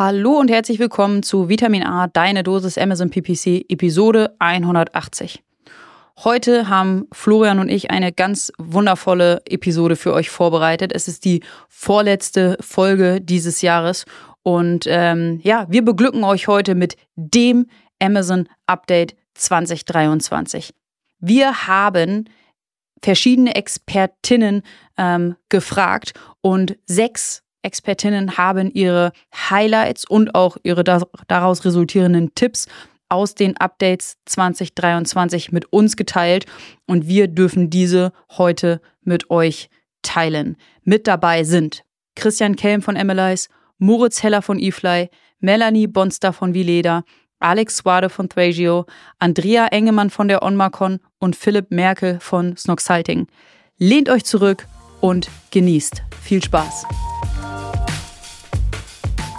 Hallo und herzlich willkommen zu Vitamin A, deine Dosis Amazon PPC, Episode 180. Heute haben Florian und ich eine ganz wundervolle Episode für euch vorbereitet. Es ist die vorletzte Folge dieses Jahres und ähm, ja, wir beglücken euch heute mit dem Amazon Update 2023. Wir haben verschiedene Expertinnen ähm, gefragt und sechs Expertinnen haben ihre Highlights und auch ihre daraus resultierenden Tipps aus den Updates 2023 mit uns geteilt und wir dürfen diese heute mit euch teilen. Mit dabei sind Christian Kelm von MLIs, Moritz Heller von eFly, Melanie Bonster von Vileda, Alex Swade von Thragio, Andrea Engemann von der OnMarcon und Philipp Merkel von Snoxalting. Lehnt euch zurück und genießt. Viel Spaß!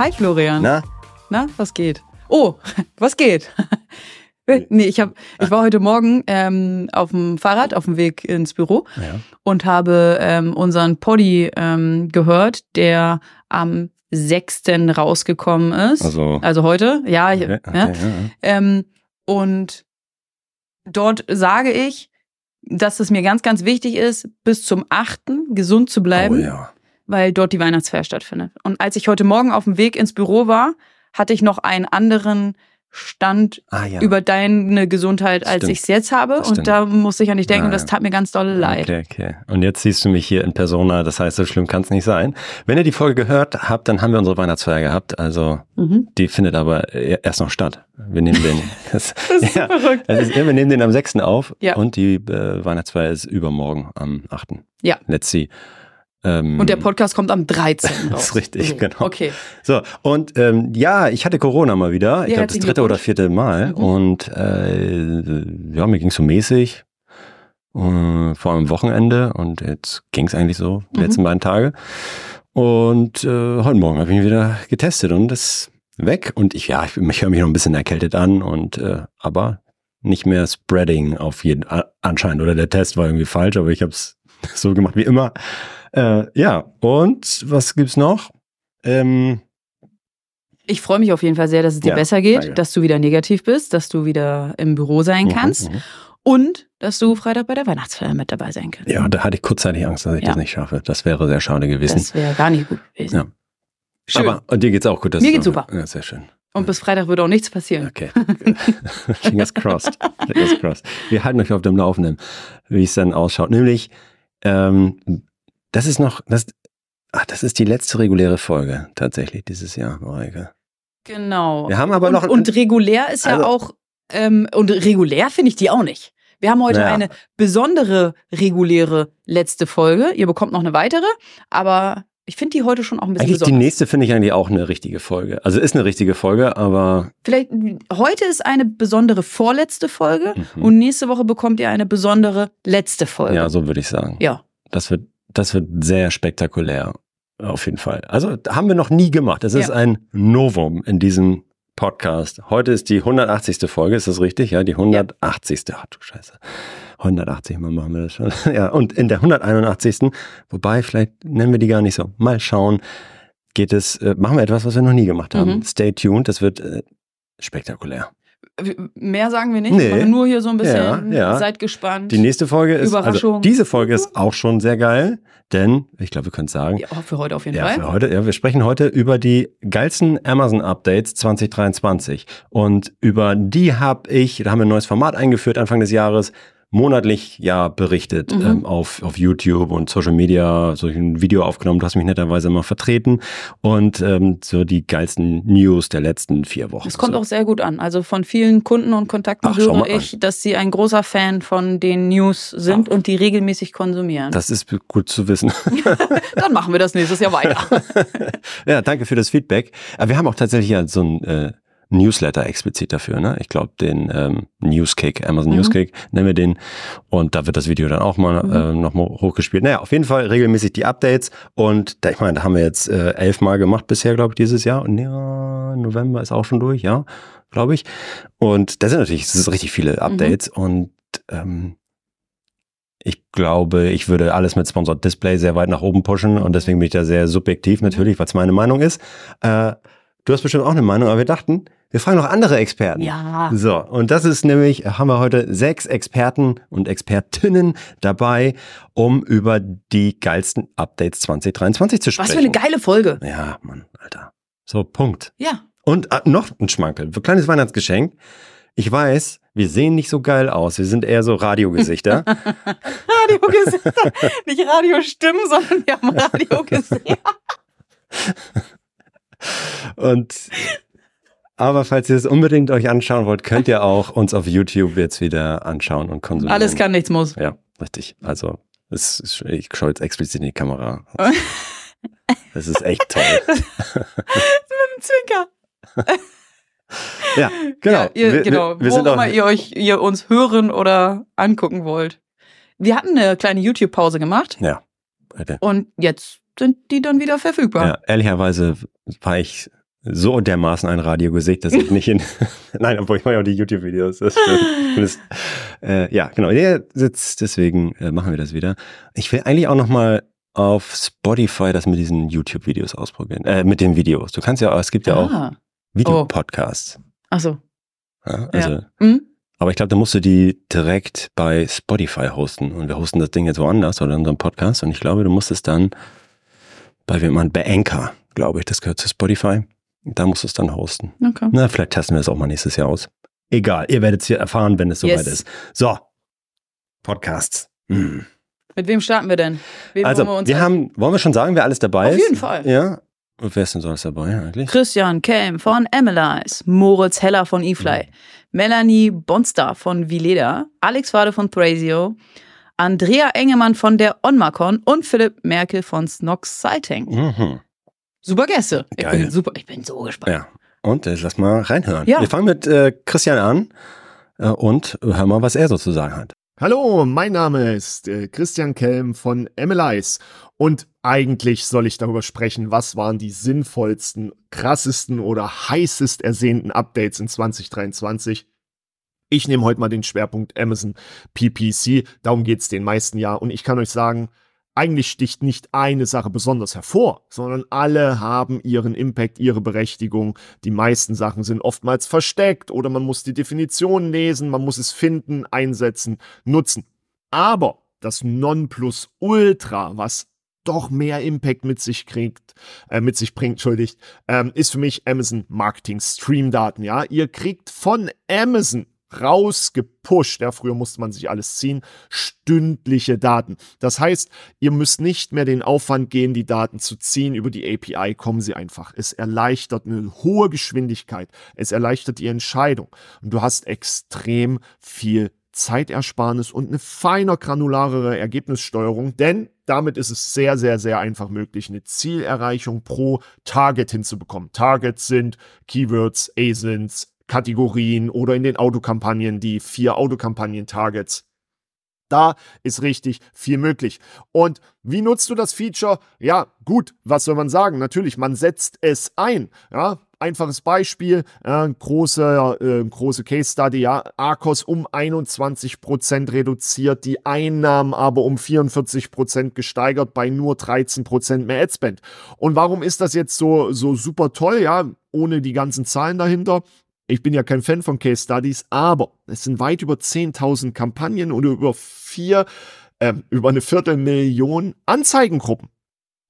Hi Florian. Na? Na, was geht? Oh, was geht? nee, ich hab, ich war heute Morgen ähm, auf dem Fahrrad auf dem Weg ins Büro ja. und habe ähm, unseren Poddy ähm, gehört, der am 6. rausgekommen ist. Also, also heute, ja. Okay, okay, ja. ja. Ähm, und dort sage ich, dass es mir ganz, ganz wichtig ist, bis zum 8. gesund zu bleiben. Oh, ja weil dort die Weihnachtsfeier stattfindet. Und als ich heute Morgen auf dem Weg ins Büro war, hatte ich noch einen anderen Stand ah, ja. über deine Gesundheit, als ich es jetzt habe. Und da musste ich an dich denken, ah, das tat mir ganz doll leid. Okay, okay. Und jetzt siehst du mich hier in Persona, das heißt, so schlimm kann es nicht sein. Wenn ihr die Folge gehört habt, dann haben wir unsere Weihnachtsfeier gehabt. Also mhm. die findet aber erst noch statt. Wir nehmen den. Das, das ist ja, verrückt. Das ist, wir nehmen den am 6. auf ja. und die äh, Weihnachtsfeier ist übermorgen am 8. Ja. Let's see. Ähm, und der Podcast kommt am 13. raus. das ist richtig, mhm. genau. Okay. So, und ähm, ja, ich hatte Corona mal wieder. Ich ja, glaube, das dritte oder vierte Mal. Mhm. Und äh, ja, mir ging so mäßig. Äh, vor allem Wochenende. Und jetzt ging es eigentlich so, die mhm. letzten beiden Tage. Und äh, heute Morgen habe ich mich wieder getestet und das weg. Und ich, ja, ich, ich höre mich noch ein bisschen erkältet an. Und äh, aber nicht mehr Spreading auf jeden anscheinend. Oder der Test war irgendwie falsch, aber ich habe es so gemacht wie immer. Äh, ja, und was gibt's noch? Ähm, ich freue mich auf jeden Fall sehr, dass es dir ja, besser geht, danke. dass du wieder negativ bist, dass du wieder im Büro sein mhm, kannst mhm, und dass du Freitag bei der Weihnachtsfeier mit dabei sein kannst. Ja, da hatte ich kurzzeitig Angst, dass ich ja. das nicht schaffe. Das wäre sehr schade gewesen. Das wäre gar nicht gut gewesen. Ja. Schön. Aber und dir geht's auch gut. Mir geht's super. Ja, sehr schön. Und bis Freitag wird auch nichts passieren. Okay. Fingers crossed. Fingers crossed. Wir halten euch auf dem Laufenden, wie es dann ausschaut. Nämlich ähm, das ist noch, das, ach, das ist die letzte reguläre Folge tatsächlich dieses Jahr, Mareike. Genau. Wir haben aber und, noch. Und regulär ist also, ja auch, ähm, und regulär finde ich die auch nicht. Wir haben heute ja. eine besondere reguläre letzte Folge. Ihr bekommt noch eine weitere, aber ich finde die heute schon auch ein bisschen eigentlich besonders. Die nächste finde ich eigentlich auch eine richtige Folge. Also ist eine richtige Folge, aber. Vielleicht, heute ist eine besondere vorletzte Folge mhm. und nächste Woche bekommt ihr eine besondere letzte Folge. Ja, so würde ich sagen. Ja. Das wird das wird sehr spektakulär. Auf jeden Fall. Also haben wir noch nie gemacht. Das ist ja. ein Novum in diesem Podcast. Heute ist die 180. Folge, ist das richtig? Ja, die 180. Ja. Ach du Scheiße. 180 Mal machen wir das schon. ja, und in der 181. Wobei, vielleicht nennen wir die gar nicht so. Mal schauen. Geht es, äh, machen wir etwas, was wir noch nie gemacht haben. Mhm. Stay tuned, das wird äh, spektakulär. Mehr sagen wir nicht, nee. nur hier so ein bisschen, ja, ja. seid gespannt. Die nächste Folge ist, also diese Folge ist auch schon sehr geil, denn, ich glaube, wir können es sagen. Ja, für heute auf jeden ja, Fall. Für heute, ja, wir sprechen heute über die geilsten Amazon-Updates 2023 und über die habe ich, da haben wir ein neues Format eingeführt Anfang des Jahres, monatlich ja berichtet mhm. ähm, auf, auf YouTube und Social Media, so ein Video aufgenommen. Du hast mich netterweise immer vertreten und ähm, so die geilsten News der letzten vier Wochen. Es kommt so. auch sehr gut an. Also von vielen Kunden und Kontakten Ach, höre ich, an. dass sie ein großer Fan von den News sind Ach. und die regelmäßig konsumieren. Das ist gut zu wissen. Dann machen wir das nächstes Jahr weiter. ja, danke für das Feedback. Aber wir haben auch tatsächlich ja so ein äh, Newsletter explizit dafür. Ne? Ich glaube, den ähm, Newskick, Amazon mhm. Newskick, nennen wir den. Und da wird das Video dann auch mal mhm. äh, nochmal hochgespielt. Naja, auf jeden Fall regelmäßig die Updates. Und da, ich meine, da haben wir jetzt äh, elfmal gemacht bisher, glaube ich, dieses Jahr. Und ja, November ist auch schon durch, ja, glaube ich. Und da sind natürlich das sind richtig viele mhm. Updates. Mhm. Und ähm, ich glaube, ich würde alles mit Sponsored Display sehr weit nach oben pushen und deswegen bin ich da sehr subjektiv natürlich, was meine Meinung ist. Äh, du hast bestimmt auch eine Meinung, aber wir dachten, wir fragen noch andere Experten. Ja. So, und das ist nämlich, haben wir heute sechs Experten und Expertinnen dabei, um über die geilsten Updates 2023 zu sprechen. Was für eine geile Folge. Ja, Mann, Alter. So, Punkt. Ja. Und äh, noch ein Schmankel, ein kleines Weihnachtsgeschenk. Ich weiß, wir sehen nicht so geil aus. Wir sind eher so Radiogesichter. Radiogesichter. nicht Radiostimmen, sondern wir haben Radiogesichter. Und aber falls ihr es unbedingt euch anschauen wollt, könnt ihr auch uns auf YouTube jetzt wieder anschauen und konsumieren. Alles kann, nichts muss. Ja, richtig. Also, ist, ich schaue jetzt explizit in die Kamera. Das ist echt toll. Mit dem Zwinker. ja, genau. Ja, ihr, wir, genau. Wir, wir wo immer ihr euch ihr uns hören oder angucken wollt. Wir hatten eine kleine YouTube-Pause gemacht. Ja. Bitte. Und jetzt sind die dann wieder verfügbar. Ja, ehrlicherweise war ich so dermaßen ein Radiogesicht, dass ich nicht in. Nein, obwohl ich mache ja auch die YouTube-Videos. Das stimmt. äh, ja, genau. Der sitzt, deswegen äh, machen wir das wieder. Ich will eigentlich auch noch mal auf Spotify das mit diesen YouTube-Videos ausprobieren. Äh, mit den Videos. Du kannst ja, es gibt ja ah. auch Videopodcasts. Oh. Ach so. Ja, also, ja. Mhm. Aber ich glaube, da musst du die direkt bei Spotify hosten. Und wir hosten das Ding jetzt woanders oder in unserem Podcast. Und ich glaube, du musst es dann bei jemand bei Anchor, glaube ich, das gehört zu Spotify. Da musst du es dann hosten. Okay. Na, vielleicht testen wir es auch mal nächstes Jahr aus. Egal, ihr werdet es hier erfahren, wenn es soweit yes. ist. So, Podcasts. Hm. Mit wem starten wir denn? Wem also, wir, wir haben, wollen wir schon sagen, wer alles dabei Auf ist? Auf jeden Fall. Ja. Und wer ist denn so alles dabei eigentlich? Christian Kelm von Emilize, Moritz Heller von eFly, mhm. Melanie Bonstar von Vileda, Alex Wade von Thrasio, Andrea Engemann von der Onmacon und Philipp Merkel von Snox Sighting. Mhm. Super Gäste. Ich Geil. bin super, ich bin so gespannt. Ja. Und äh, lass mal reinhören. Ja. Wir fangen mit äh, Christian an äh, und hören mal, was er so zu sagen hat. Hallo, mein Name ist äh, Christian Kelm von MLIs und eigentlich soll ich darüber sprechen, was waren die sinnvollsten, krassesten oder heißest ersehnten Updates in 2023. Ich nehme heute mal den Schwerpunkt Amazon PPC, darum geht es den meisten ja und ich kann euch sagen, eigentlich sticht nicht eine Sache besonders hervor, sondern alle haben ihren Impact, ihre Berechtigung. Die meisten Sachen sind oftmals versteckt oder man muss die Definition lesen, man muss es finden, einsetzen, nutzen. Aber das Nonplusultra, was doch mehr Impact mit sich kriegt, äh, mit sich bringt, entschuldigt, ähm, ist für mich Amazon Marketing Stream Daten. Ja, ihr kriegt von Amazon rausgepusht. Ja, früher musste man sich alles ziehen. Stündliche Daten. Das heißt, ihr müsst nicht mehr den Aufwand gehen, die Daten zu ziehen. Über die API kommen sie einfach. Es erleichtert eine hohe Geschwindigkeit. Es erleichtert die Entscheidung. Und du hast extrem viel Zeitersparnis und eine feiner granularere Ergebnissteuerung, denn damit ist es sehr, sehr, sehr einfach möglich, eine Zielerreichung pro Target hinzubekommen. Targets sind Keywords, ASINs, Kategorien oder in den Autokampagnen die vier Autokampagnen-Targets. Da ist richtig viel möglich. Und wie nutzt du das Feature? Ja, gut, was soll man sagen? Natürlich, man setzt es ein. Ja, einfaches Beispiel, äh, große, äh, große Case Study, ja, Arcos um 21% reduziert, die Einnahmen aber um 44% gesteigert bei nur 13% mehr Adspend. Und warum ist das jetzt so, so super toll, ja, ohne die ganzen Zahlen dahinter? Ich bin ja kein Fan von Case Studies, aber es sind weit über 10.000 Kampagnen und über vier, äh, über eine Viertelmillion Anzeigengruppen.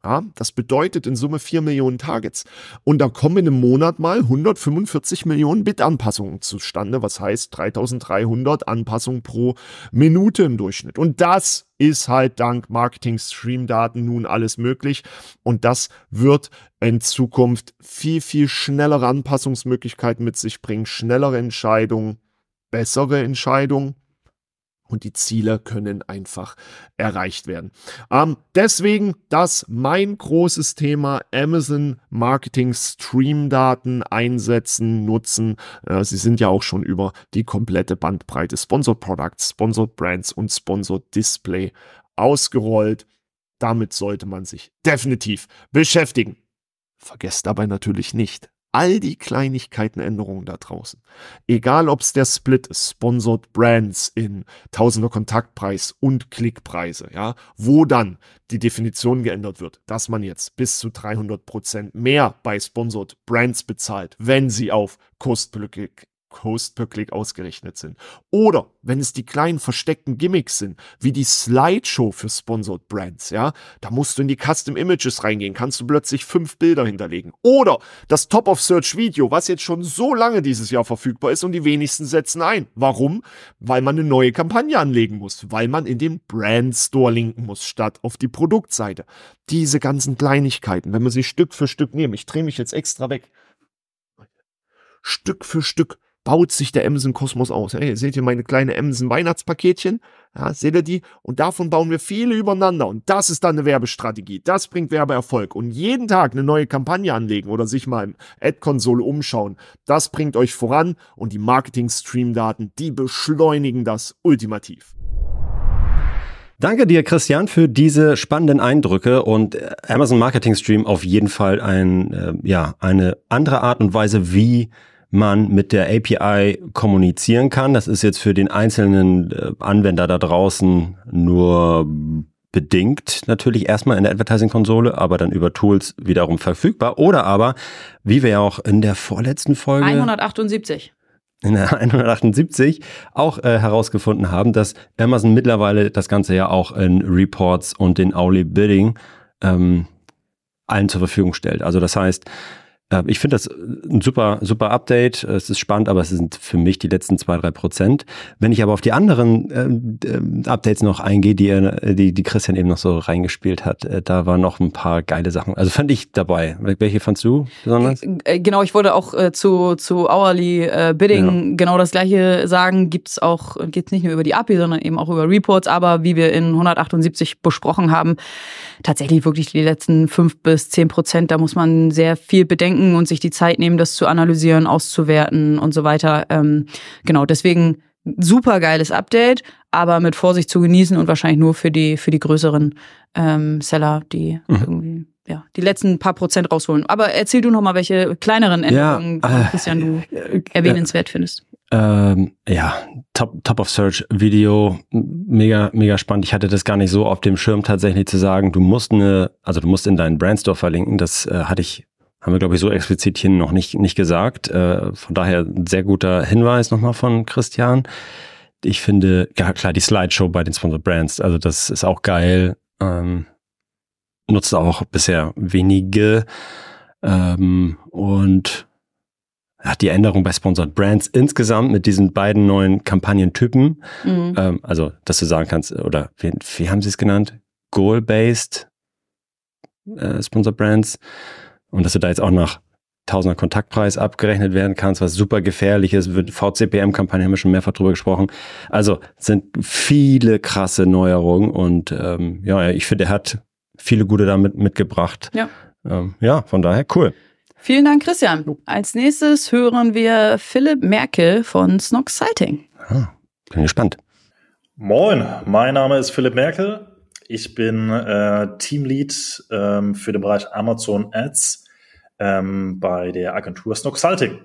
Ja, das bedeutet in Summe 4 Millionen Targets. Und da kommen im Monat mal 145 Millionen Bit-Anpassungen zustande, was heißt 3300 Anpassungen pro Minute im Durchschnitt. Und das ist halt dank Marketing-Stream-Daten nun alles möglich. Und das wird in Zukunft viel, viel schnellere Anpassungsmöglichkeiten mit sich bringen, schnellere Entscheidungen, bessere Entscheidungen und die Ziele können einfach erreicht werden. Ähm, deswegen das mein großes Thema Amazon Marketing Stream Daten einsetzen, nutzen. Äh, sie sind ja auch schon über die komplette Bandbreite Sponsored Products, Sponsored Brands und Sponsored Display ausgerollt. Damit sollte man sich definitiv beschäftigen. Vergesst dabei natürlich nicht, all die Kleinigkeiten, Änderungen da draußen. Egal ob es der Split ist, Sponsored Brands in Tausender Kontaktpreis und Klickpreise, ja, wo dann die Definition geändert wird, dass man jetzt bis zu 300 Prozent mehr bei Sponsored Brands bezahlt, wenn sie auf Klick Cost per Click ausgerechnet sind. Oder wenn es die kleinen versteckten Gimmicks sind, wie die Slideshow für Sponsored Brands, ja, da musst du in die Custom Images reingehen, kannst du plötzlich fünf Bilder hinterlegen. Oder das Top of Search Video, was jetzt schon so lange dieses Jahr verfügbar ist und die wenigsten setzen ein. Warum? Weil man eine neue Kampagne anlegen muss, weil man in den Brand Store linken muss, statt auf die Produktseite. Diese ganzen Kleinigkeiten, wenn wir sie Stück für Stück nehmen, ich drehe mich jetzt extra weg. Stück für Stück baut sich der Emsen-Kosmos aus. Hey, seht ihr meine kleine Emsen-Weihnachtspaketchen? Ja, seht ihr die? Und davon bauen wir viele übereinander. Und das ist dann eine Werbestrategie. Das bringt Werbeerfolg. Und jeden Tag eine neue Kampagne anlegen oder sich mal im Ad-Konsole umschauen, das bringt euch voran. Und die Marketing-Stream-Daten, die beschleunigen das ultimativ. Danke dir, Christian, für diese spannenden Eindrücke und äh, Amazon Marketing Stream auf jeden Fall ein, äh, ja, eine andere Art und Weise, wie man mit der API kommunizieren kann. Das ist jetzt für den einzelnen äh, Anwender da draußen nur bedingt natürlich erstmal in der Advertising-Konsole, aber dann über Tools wiederum verfügbar. Oder aber, wie wir ja auch in der vorletzten Folge 178 in der 178 auch äh, herausgefunden haben, dass Amazon mittlerweile das Ganze ja auch in Reports und in Hourly Bidding ähm, allen zur Verfügung stellt. Also das heißt, ich finde das ein super, super Update. Es ist spannend, aber es sind für mich die letzten zwei, drei Prozent. Wenn ich aber auf die anderen äh, äh Updates noch eingehe, die, die, die Christian eben noch so reingespielt hat, äh, da waren noch ein paar geile Sachen. Also fand ich dabei. Welche fandst du besonders? Äh, genau, ich wollte auch äh, zu, zu Hourly äh, Bidding ja. genau das gleiche sagen. Gibt's auch, geht's nicht nur über die API, sondern eben auch über Reports. Aber wie wir in 178 besprochen haben, tatsächlich wirklich die letzten fünf bis zehn Prozent, da muss man sehr viel bedenken und sich die Zeit nehmen, das zu analysieren, auszuwerten und so weiter. Ähm, genau, deswegen super geiles Update, aber mit Vorsicht zu genießen und wahrscheinlich nur für die, für die größeren ähm, Seller, die mhm. irgendwie ja, die letzten paar Prozent rausholen. Aber erzähl du noch mal, welche kleineren Änderungen, ja, äh, Christian, du äh, erwähnenswert findest. Ähm, ja, Top, Top of Search Video, mega, mega spannend. Ich hatte das gar nicht so auf dem Schirm tatsächlich zu sagen, du musst eine, also du musst in deinen Brandstore verlinken. Das äh, hatte ich, haben wir glaube ich so explizit hier noch nicht, nicht gesagt. Äh, von daher sehr guter Hinweis nochmal von Christian. Ich finde, ja klar, die Slideshow bei den Sponsored Brands, also das ist auch geil. Ähm, nutzt auch bisher wenige. Ähm, und die Änderung bei Sponsored Brands insgesamt mit diesen beiden neuen Kampagnentypen. Mhm. Ähm, also, dass du sagen kannst, oder wie, wie haben sie es genannt? Goal-based äh, Sponsored Brands. Und dass du da jetzt auch nach Tausender Kontaktpreis abgerechnet werden kannst, was super gefährlich ist. VCPM-Kampagne haben wir schon mehrfach drüber gesprochen. Also sind viele krasse Neuerungen und ähm, ja, ich finde, er hat viele gute damit mitgebracht. Ja. Ähm, ja, von daher cool. Vielen Dank, Christian. Als nächstes hören wir Philipp Merkel von Snox Sighting. Ah, bin gespannt. Moin, mein Name ist Philipp Merkel. Ich bin äh, Teamlead ähm, für den Bereich Amazon Ads ähm, bei der Agentur Snoxalting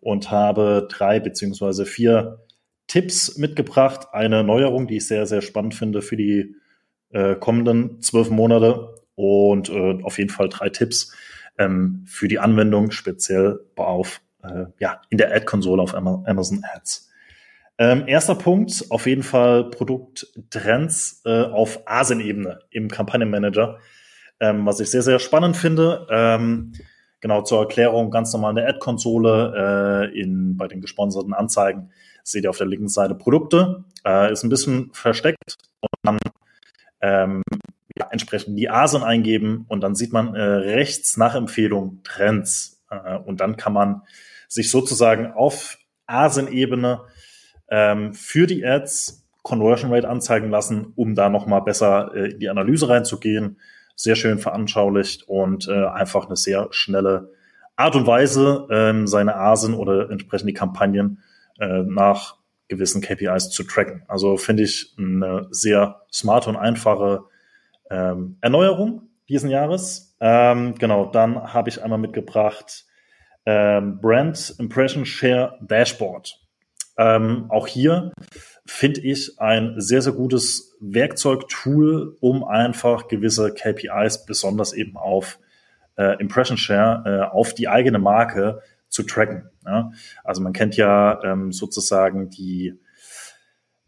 und habe drei beziehungsweise vier Tipps mitgebracht. Eine Neuerung, die ich sehr, sehr spannend finde für die äh, kommenden zwölf Monate und äh, auf jeden Fall drei Tipps, ähm, für die Anwendung, speziell auf, äh, ja, in der Ad-Konsole auf Amazon Ads. Ähm, erster Punkt, auf jeden Fall Produkttrends äh, auf ASIN-Ebene im Kampagnenmanager. ähm, was ich sehr, sehr spannend finde. Ähm, genau zur Erklärung, ganz normal eine Ad-Konsole äh, in, bei den gesponserten Anzeigen seht ihr auf der linken Seite Produkte, äh, ist ein bisschen versteckt und dann ähm, ja, entsprechend die ASIN eingeben und dann sieht man äh, rechts nach Empfehlung Trends äh, und dann kann man sich sozusagen auf ASIN-Ebene ähm, für die Ads Conversion Rate anzeigen lassen, um da nochmal besser äh, in die Analyse reinzugehen. Sehr schön veranschaulicht und äh, einfach eine sehr schnelle Art und Weise, ähm, seine ASIN oder entsprechend die Kampagnen äh, nach gewissen KPIs zu tracken. Also finde ich eine sehr smarte und einfache ähm, Erneuerung diesen Jahres. Ähm, genau, dann habe ich einmal mitgebracht ähm, Brand Impression Share Dashboard. Ähm, auch hier finde ich ein sehr, sehr gutes Werkzeugtool, um einfach gewisse KPIs, besonders eben auf äh, Impression Share, äh, auf die eigene Marke zu tracken. Ja? Also man kennt ja ähm, sozusagen die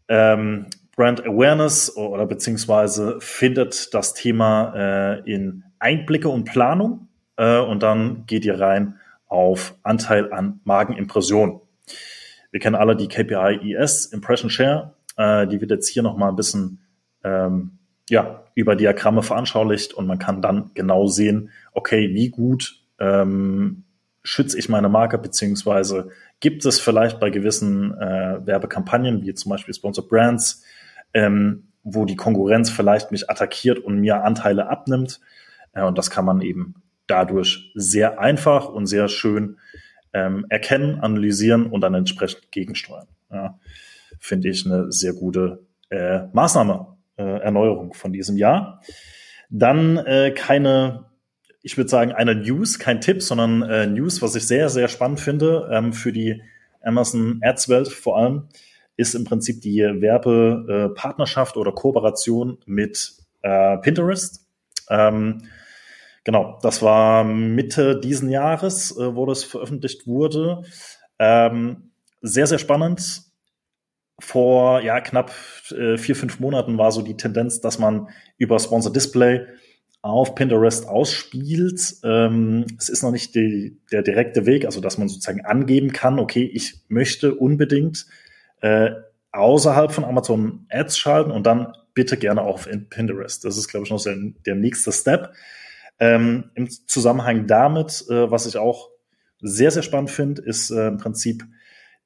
ähm, Brand Awareness oder beziehungsweise findet das Thema äh, in Einblicke und Planung äh, und dann geht ihr rein auf Anteil an Magenimpression. Wir kennen alle die KPI ES, Impression Share, äh, die wird jetzt hier nochmal ein bisschen ähm, ja, über Diagramme veranschaulicht und man kann dann genau sehen, okay, wie gut ähm, schütze ich meine Marke, beziehungsweise gibt es vielleicht bei gewissen äh, Werbekampagnen, wie zum Beispiel Sponsored Brands, ähm, wo die Konkurrenz vielleicht mich attackiert und mir Anteile abnimmt. Äh, und das kann man eben dadurch sehr einfach und sehr schön ähm, erkennen, analysieren und dann entsprechend gegensteuern. Ja, Finde ich eine sehr gute äh, Maßnahme, äh, Erneuerung von diesem Jahr. Dann äh, keine ich würde sagen, eine News, kein Tipp, sondern äh, News, was ich sehr, sehr spannend finde ähm, für die Amazon Ads Welt vor allem, ist im Prinzip die Werbepartnerschaft äh, oder Kooperation mit äh, Pinterest. Ähm, genau, das war Mitte diesen Jahres, äh, wo das veröffentlicht wurde. Ähm, sehr, sehr spannend. Vor ja knapp äh, vier, fünf Monaten war so die Tendenz, dass man über Sponsor Display auf Pinterest ausspielt. Ähm, es ist noch nicht die, der direkte Weg, also dass man sozusagen angeben kann, okay, ich möchte unbedingt äh, außerhalb von Amazon Ads schalten und dann bitte gerne auch auf Pinterest. Das ist, glaube ich, noch der, der nächste Step. Ähm, Im Zusammenhang damit, äh, was ich auch sehr, sehr spannend finde, ist äh, im Prinzip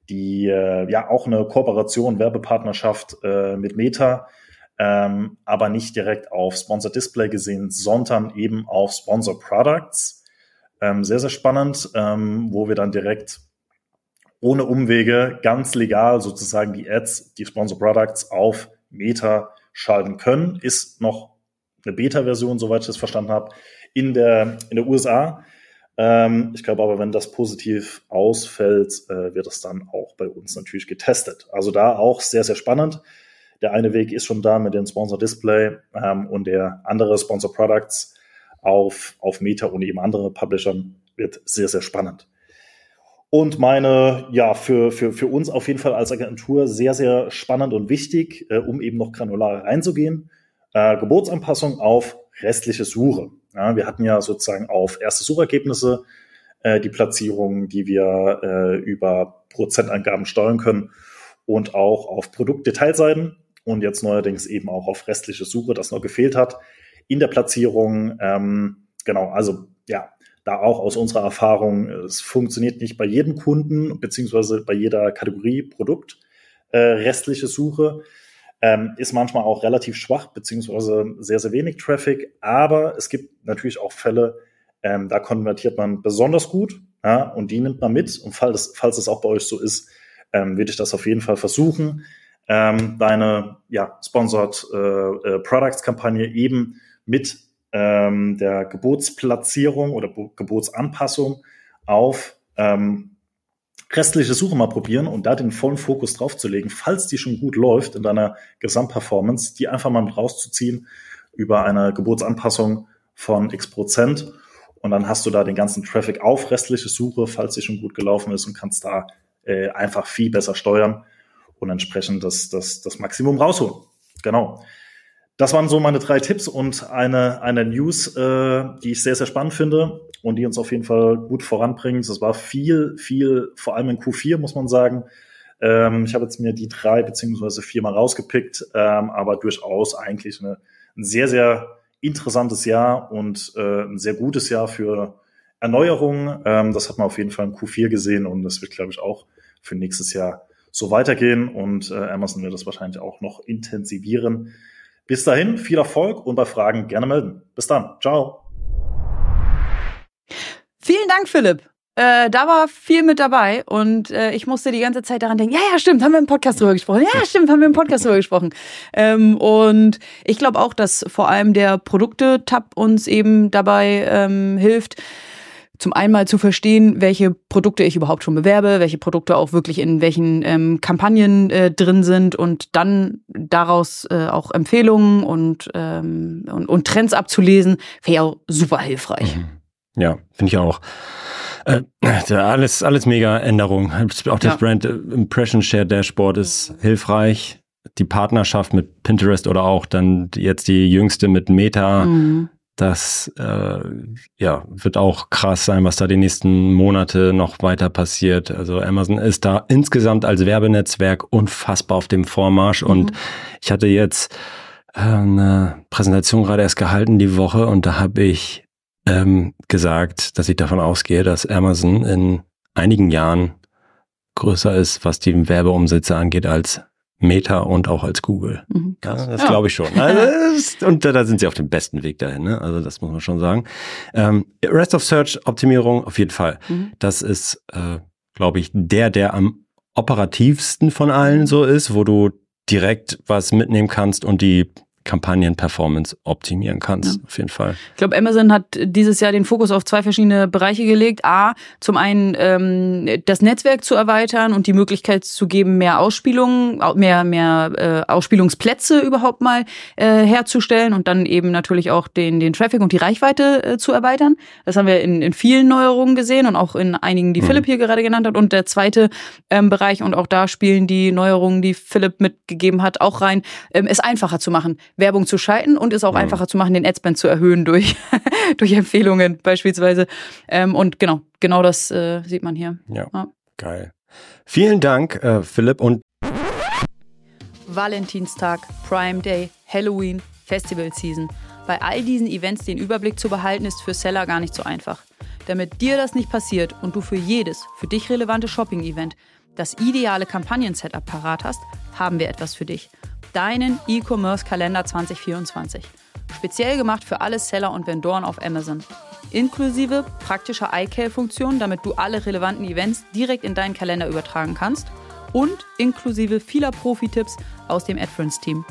die, äh, ja, auch eine Kooperation, Werbepartnerschaft äh, mit Meta, ähm, aber nicht direkt auf Sponsor Display gesehen, sondern eben auf Sponsor Products. Ähm, sehr, sehr spannend, ähm, wo wir dann direkt ohne Umwege ganz legal sozusagen die Ads, die Sponsor Products auf Meta schalten können. Ist noch eine Beta-Version, soweit ich das verstanden habe, in der, in der USA. Ähm, ich glaube aber, wenn das positiv ausfällt, äh, wird es dann auch bei uns natürlich getestet. Also da auch sehr, sehr spannend. Der eine Weg ist schon da mit dem Sponsor Display ähm, und der andere Sponsor Products auf, auf Meta und eben andere Publishern wird sehr, sehr spannend. Und meine, ja, für, für, für uns auf jeden Fall als Agentur sehr, sehr spannend und wichtig, äh, um eben noch granularer reinzugehen. Äh, Geburtsanpassung auf restliche Suche. Ja, wir hatten ja sozusagen auf erste Suchergebnisse äh, die Platzierung, die wir äh, über Prozentangaben steuern können und auch auf Produktdetailseiten und jetzt neuerdings eben auch auf restliche Suche, das noch gefehlt hat in der Platzierung. Ähm, genau, also ja, da auch aus unserer Erfahrung, es funktioniert nicht bei jedem Kunden beziehungsweise bei jeder Kategorie Produkt. Äh, restliche Suche ähm, ist manchmal auch relativ schwach beziehungsweise sehr, sehr wenig Traffic, aber es gibt natürlich auch Fälle, ähm, da konvertiert man besonders gut ja, und die nimmt man mit. Und falls, falls es auch bei euch so ist, ähm, würde ich das auf jeden Fall versuchen ähm, deine ja, Sponsored äh, äh, Products Kampagne eben mit ähm, der Gebotsplatzierung oder Bo Gebotsanpassung auf ähm, restliche Suche mal probieren und da den vollen Fokus drauf zu legen, falls die schon gut läuft in deiner Gesamtperformance, die einfach mal mit rauszuziehen über eine Gebotsanpassung von x Prozent. Und dann hast du da den ganzen Traffic auf restliche Suche, falls sie schon gut gelaufen ist und kannst da äh, einfach viel besser steuern und entsprechend das, das, das Maximum rausholen. Genau. Das waren so meine drei Tipps und eine, eine News, äh, die ich sehr, sehr spannend finde und die uns auf jeden Fall gut voranbringt. Das war viel, viel, vor allem in Q4, muss man sagen. Ähm, ich habe jetzt mir die drei beziehungsweise viermal rausgepickt, ähm, aber durchaus eigentlich eine, ein sehr, sehr interessantes Jahr und äh, ein sehr gutes Jahr für Erneuerung. Ähm, das hat man auf jeden Fall in Q4 gesehen und das wird, glaube ich, auch für nächstes Jahr so weitergehen und äh, Amazon wird das wahrscheinlich auch noch intensivieren. Bis dahin, viel Erfolg und bei Fragen gerne melden. Bis dann. Ciao. Vielen Dank, Philipp. Äh, da war viel mit dabei und äh, ich musste die ganze Zeit daran denken, ja, ja, stimmt, haben wir im Podcast drüber gesprochen. Ja, stimmt, haben wir im Podcast drüber gesprochen. Ähm, und ich glaube auch, dass vor allem der Produkte-Tab uns eben dabei ähm, hilft, zum einen mal zu verstehen, welche Produkte ich überhaupt schon bewerbe, welche Produkte auch wirklich in welchen ähm, Kampagnen äh, drin sind und dann daraus äh, auch Empfehlungen und, ähm, und, und Trends abzulesen, wäre ja auch super hilfreich. Mhm. Ja, finde ich auch. Äh, alles, alles mega Änderung. Auch das ja. Brand Impression Share Dashboard ist hilfreich. Die Partnerschaft mit Pinterest oder auch dann jetzt die jüngste mit Meta. Mhm das äh, ja, wird auch krass sein, was da die nächsten Monate noch weiter passiert. Also Amazon ist da insgesamt als Werbenetzwerk unfassbar auf dem Vormarsch. Mhm. Und ich hatte jetzt äh, eine Präsentation gerade erst gehalten die Woche und da habe ich ähm, gesagt, dass ich davon ausgehe, dass Amazon in einigen Jahren größer ist, was die Werbeumsätze angeht, als Meta und auch als Google. Mhm, ja, das glaube ich schon. Also und da sind sie auf dem besten Weg dahin. Ne? Also das muss man schon sagen. Ähm, Rest of Search Optimierung auf jeden Fall. Mhm. Das ist, äh, glaube ich, der, der am operativsten von allen so ist, wo du direkt was mitnehmen kannst und die Kampagnen-Performance optimieren kannst, ja. auf jeden Fall. Ich glaube, Amazon hat dieses Jahr den Fokus auf zwei verschiedene Bereiche gelegt. A, zum einen ähm, das Netzwerk zu erweitern und die Möglichkeit zu geben, mehr Ausspielungen, mehr, mehr äh, Ausspielungsplätze überhaupt mal äh, herzustellen und dann eben natürlich auch den, den Traffic und die Reichweite äh, zu erweitern. Das haben wir in, in vielen Neuerungen gesehen und auch in einigen, die mhm. Philipp hier gerade genannt hat. Und der zweite ähm, Bereich, und auch da spielen die Neuerungen, die Philipp mitgegeben hat, auch rein, ähm, es einfacher zu machen Werbung zu schalten und es auch mhm. einfacher zu machen, den Adspend zu erhöhen durch, durch Empfehlungen beispielsweise. Ähm, und genau, genau das äh, sieht man hier. Ja, ja. geil. Vielen Dank, äh, Philipp. Und Valentinstag, Prime Day, Halloween, Festival Season. Bei all diesen Events den Überblick zu behalten, ist für Seller gar nicht so einfach. Damit dir das nicht passiert und du für jedes für dich relevante Shopping-Event das ideale Kampagnen-Setup parat hast, haben wir etwas für dich deinen E-Commerce-Kalender 2024. Speziell gemacht für alle Seller und Vendoren auf Amazon. Inklusive praktischer iCal-Funktionen, damit du alle relevanten Events direkt in deinen Kalender übertragen kannst. Und inklusive vieler Profi-Tipps aus dem AdFriends-Team.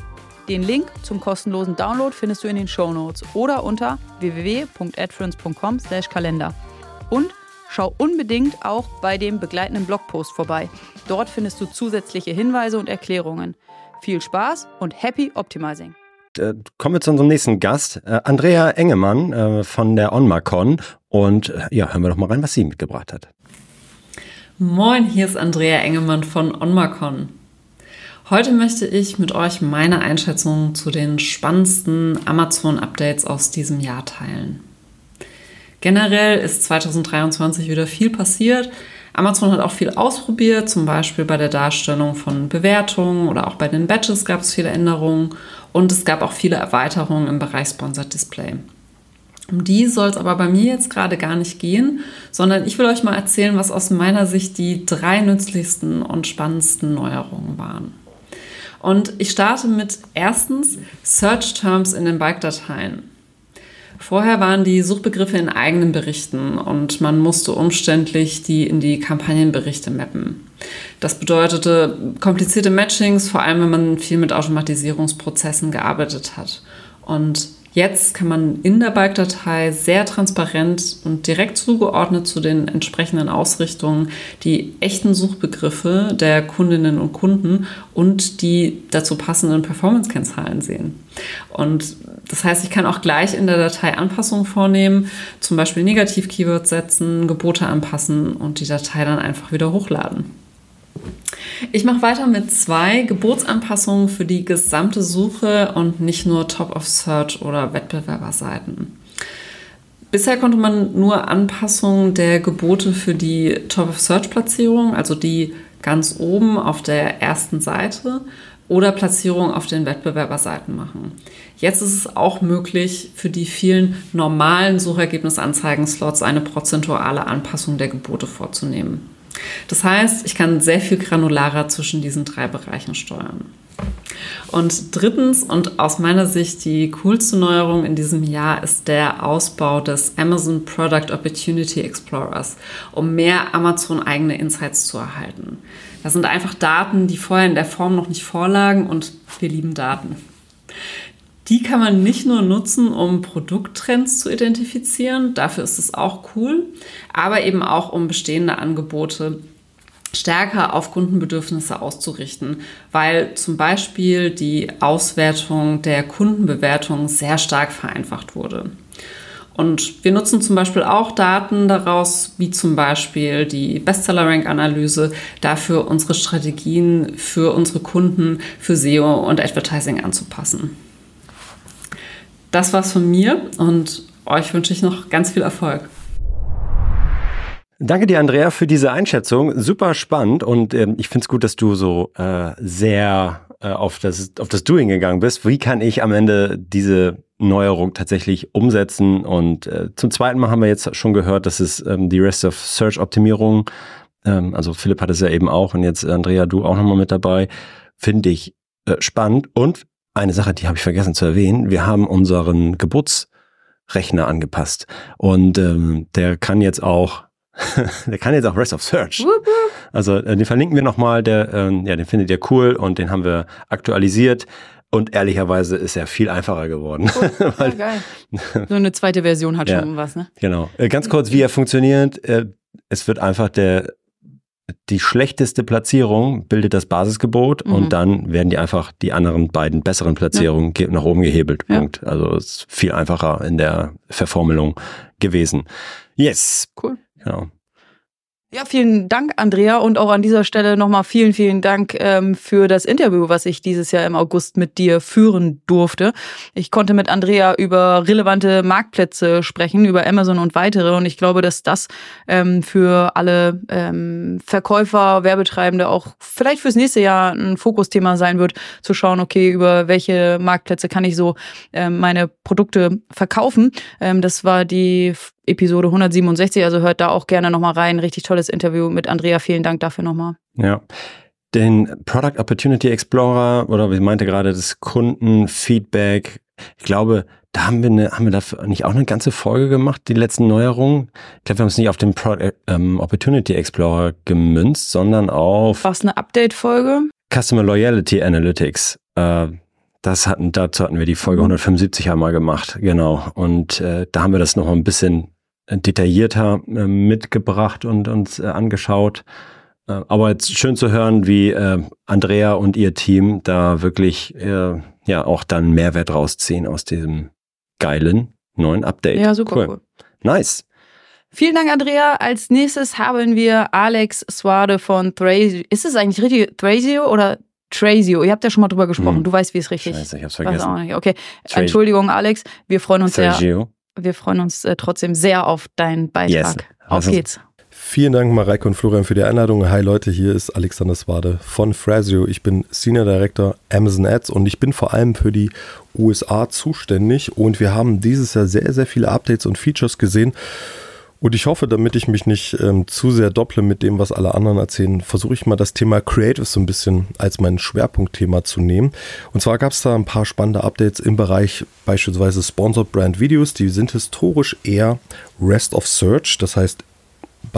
Den Link zum kostenlosen Download findest du in den Show Notes oder unter www.adfriends.com/kalender. Und schau unbedingt auch bei dem begleitenden Blogpost vorbei. Dort findest du zusätzliche Hinweise und Erklärungen. Viel Spaß und happy Optimizing. Äh, kommen wir zu unserem nächsten Gast, äh, Andrea Engemann äh, von der OnmaCon. Und ja, hören wir doch mal rein, was sie mitgebracht hat. Moin, hier ist Andrea Engemann von OnmaCon. Heute möchte ich mit euch meine Einschätzung zu den spannendsten Amazon-Updates aus diesem Jahr teilen. Generell ist 2023 wieder viel passiert, Amazon hat auch viel ausprobiert, zum Beispiel bei der Darstellung von Bewertungen oder auch bei den Badges gab es viele Änderungen und es gab auch viele Erweiterungen im Bereich Sponsored Display. Um die soll es aber bei mir jetzt gerade gar nicht gehen, sondern ich will euch mal erzählen, was aus meiner Sicht die drei nützlichsten und spannendsten Neuerungen waren. Und ich starte mit erstens Search Terms in den Bike-Dateien. Vorher waren die Suchbegriffe in eigenen Berichten und man musste umständlich die in die Kampagnenberichte mappen. Das bedeutete komplizierte Matchings, vor allem wenn man viel mit Automatisierungsprozessen gearbeitet hat. Und Jetzt kann man in der Bike-Datei sehr transparent und direkt zugeordnet zu den entsprechenden Ausrichtungen die echten Suchbegriffe der Kundinnen und Kunden und die dazu passenden Performance-Kennzahlen sehen. Und das heißt, ich kann auch gleich in der Datei Anpassungen vornehmen, zum Beispiel Negativ-Keywords setzen, Gebote anpassen und die Datei dann einfach wieder hochladen. Ich mache weiter mit zwei Geburtsanpassungen für die gesamte Suche und nicht nur Top of Search oder Wettbewerberseiten. Bisher konnte man nur Anpassungen der Gebote für die Top of Search Platzierung, also die ganz oben auf der ersten Seite, oder Platzierung auf den Wettbewerberseiten machen. Jetzt ist es auch möglich, für die vielen normalen Suchergebnisanzeigen-Slots eine prozentuale Anpassung der Gebote vorzunehmen. Das heißt, ich kann sehr viel granularer zwischen diesen drei Bereichen steuern. Und drittens und aus meiner Sicht die coolste Neuerung in diesem Jahr ist der Ausbau des Amazon Product Opportunity Explorers, um mehr Amazon-eigene Insights zu erhalten. Das sind einfach Daten, die vorher in der Form noch nicht vorlagen und wir lieben Daten. Die kann man nicht nur nutzen, um Produkttrends zu identifizieren, dafür ist es auch cool, aber eben auch um bestehende Angebote stärker auf Kundenbedürfnisse auszurichten, weil zum Beispiel die Auswertung der Kundenbewertung sehr stark vereinfacht wurde. Und wir nutzen zum Beispiel auch Daten daraus, wie zum Beispiel die Bestseller-Rank-Analyse, dafür unsere Strategien für unsere Kunden, für SEO und Advertising anzupassen. Das war's von mir und euch wünsche ich noch ganz viel Erfolg. Danke dir, Andrea, für diese Einschätzung. Super spannend und ähm, ich finde es gut, dass du so äh, sehr äh, auf, das, auf das Doing gegangen bist. Wie kann ich am Ende diese Neuerung tatsächlich umsetzen? Und äh, zum zweiten Mal haben wir jetzt schon gehört, dass es ähm, die Rest of Search Optimierung, ähm, also Philipp hat es ja eben auch und jetzt Andrea, du auch nochmal mit dabei, finde ich äh, spannend und eine Sache, die habe ich vergessen zu erwähnen. Wir haben unseren Geburtsrechner angepasst und ähm, der kann jetzt auch der kann jetzt auch Rest of Search. Also äh, den verlinken wir nochmal, der, ähm, ja, den findet ihr cool und den haben wir aktualisiert. Und ehrlicherweise ist er viel einfacher geworden. Cool. Weil, ja, geil. So eine zweite Version hat ja, schon was, ne? Genau. Äh, ganz kurz, wie er funktioniert. Äh, es wird einfach der die schlechteste Platzierung bildet das Basisgebot mhm. und dann werden die einfach die anderen beiden besseren Platzierungen ja. nach oben gehebelt. Ja. Punkt. Also es ist viel einfacher in der Verformelung gewesen. Yes. Cool. Genau. Ja, vielen Dank, Andrea. Und auch an dieser Stelle nochmal vielen, vielen Dank ähm, für das Interview, was ich dieses Jahr im August mit dir führen durfte. Ich konnte mit Andrea über relevante Marktplätze sprechen, über Amazon und weitere. Und ich glaube, dass das ähm, für alle ähm, Verkäufer, Werbetreibende auch vielleicht fürs nächste Jahr ein Fokusthema sein wird, zu schauen, okay, über welche Marktplätze kann ich so ähm, meine Produkte verkaufen. Ähm, das war die Episode 167, also hört da auch gerne nochmal rein. Richtig tolles Interview mit Andrea. Vielen Dank dafür nochmal. Ja. Den Product Opportunity Explorer oder wie meinte gerade das Kundenfeedback, ich glaube, da haben wir, eine, haben wir dafür nicht auch eine ganze Folge gemacht, die letzten Neuerungen. Ich glaube, wir haben es nicht auf den Product, ähm, Opportunity Explorer gemünzt, sondern auf. War es eine Update-Folge? Customer Loyalty Analytics. Äh, das hatten, dazu hatten wir die Folge 175 mhm. einmal gemacht, genau. Und äh, da haben wir das noch ein bisschen detaillierter äh, mitgebracht und uns äh, angeschaut. Äh, aber jetzt schön zu hören, wie äh, Andrea und ihr Team da wirklich äh, ja auch dann Mehrwert rausziehen aus diesem geilen neuen Update. Ja, super cool. cool. Nice. Vielen Dank, Andrea. Als nächstes haben wir Alex Swade von Thrasio. Ist es eigentlich richtig Thrasio oder Trazio? Ihr habt ja schon mal drüber gesprochen. Hm. Du weißt, wie es richtig ist. Scheiße, ich hab's vergessen. Okay. Tra Entschuldigung, Alex. Wir freuen uns Thrasio. sehr wir freuen uns äh, trotzdem sehr auf deinen Beitrag. Yes. Auf also, geht's. Vielen Dank, Mareike und Florian, für die Einladung. Hi Leute, hier ist Alexander Swade von Frasio. Ich bin Senior Director Amazon Ads und ich bin vor allem für die USA zuständig. Und wir haben dieses Jahr sehr, sehr viele Updates und Features gesehen. Und ich hoffe, damit ich mich nicht ähm, zu sehr dopple mit dem, was alle anderen erzählen, versuche ich mal das Thema Creative so ein bisschen als mein Schwerpunktthema zu nehmen. Und zwar gab es da ein paar spannende Updates im Bereich beispielsweise Sponsored Brand Videos. Die sind historisch eher Rest of Search, das heißt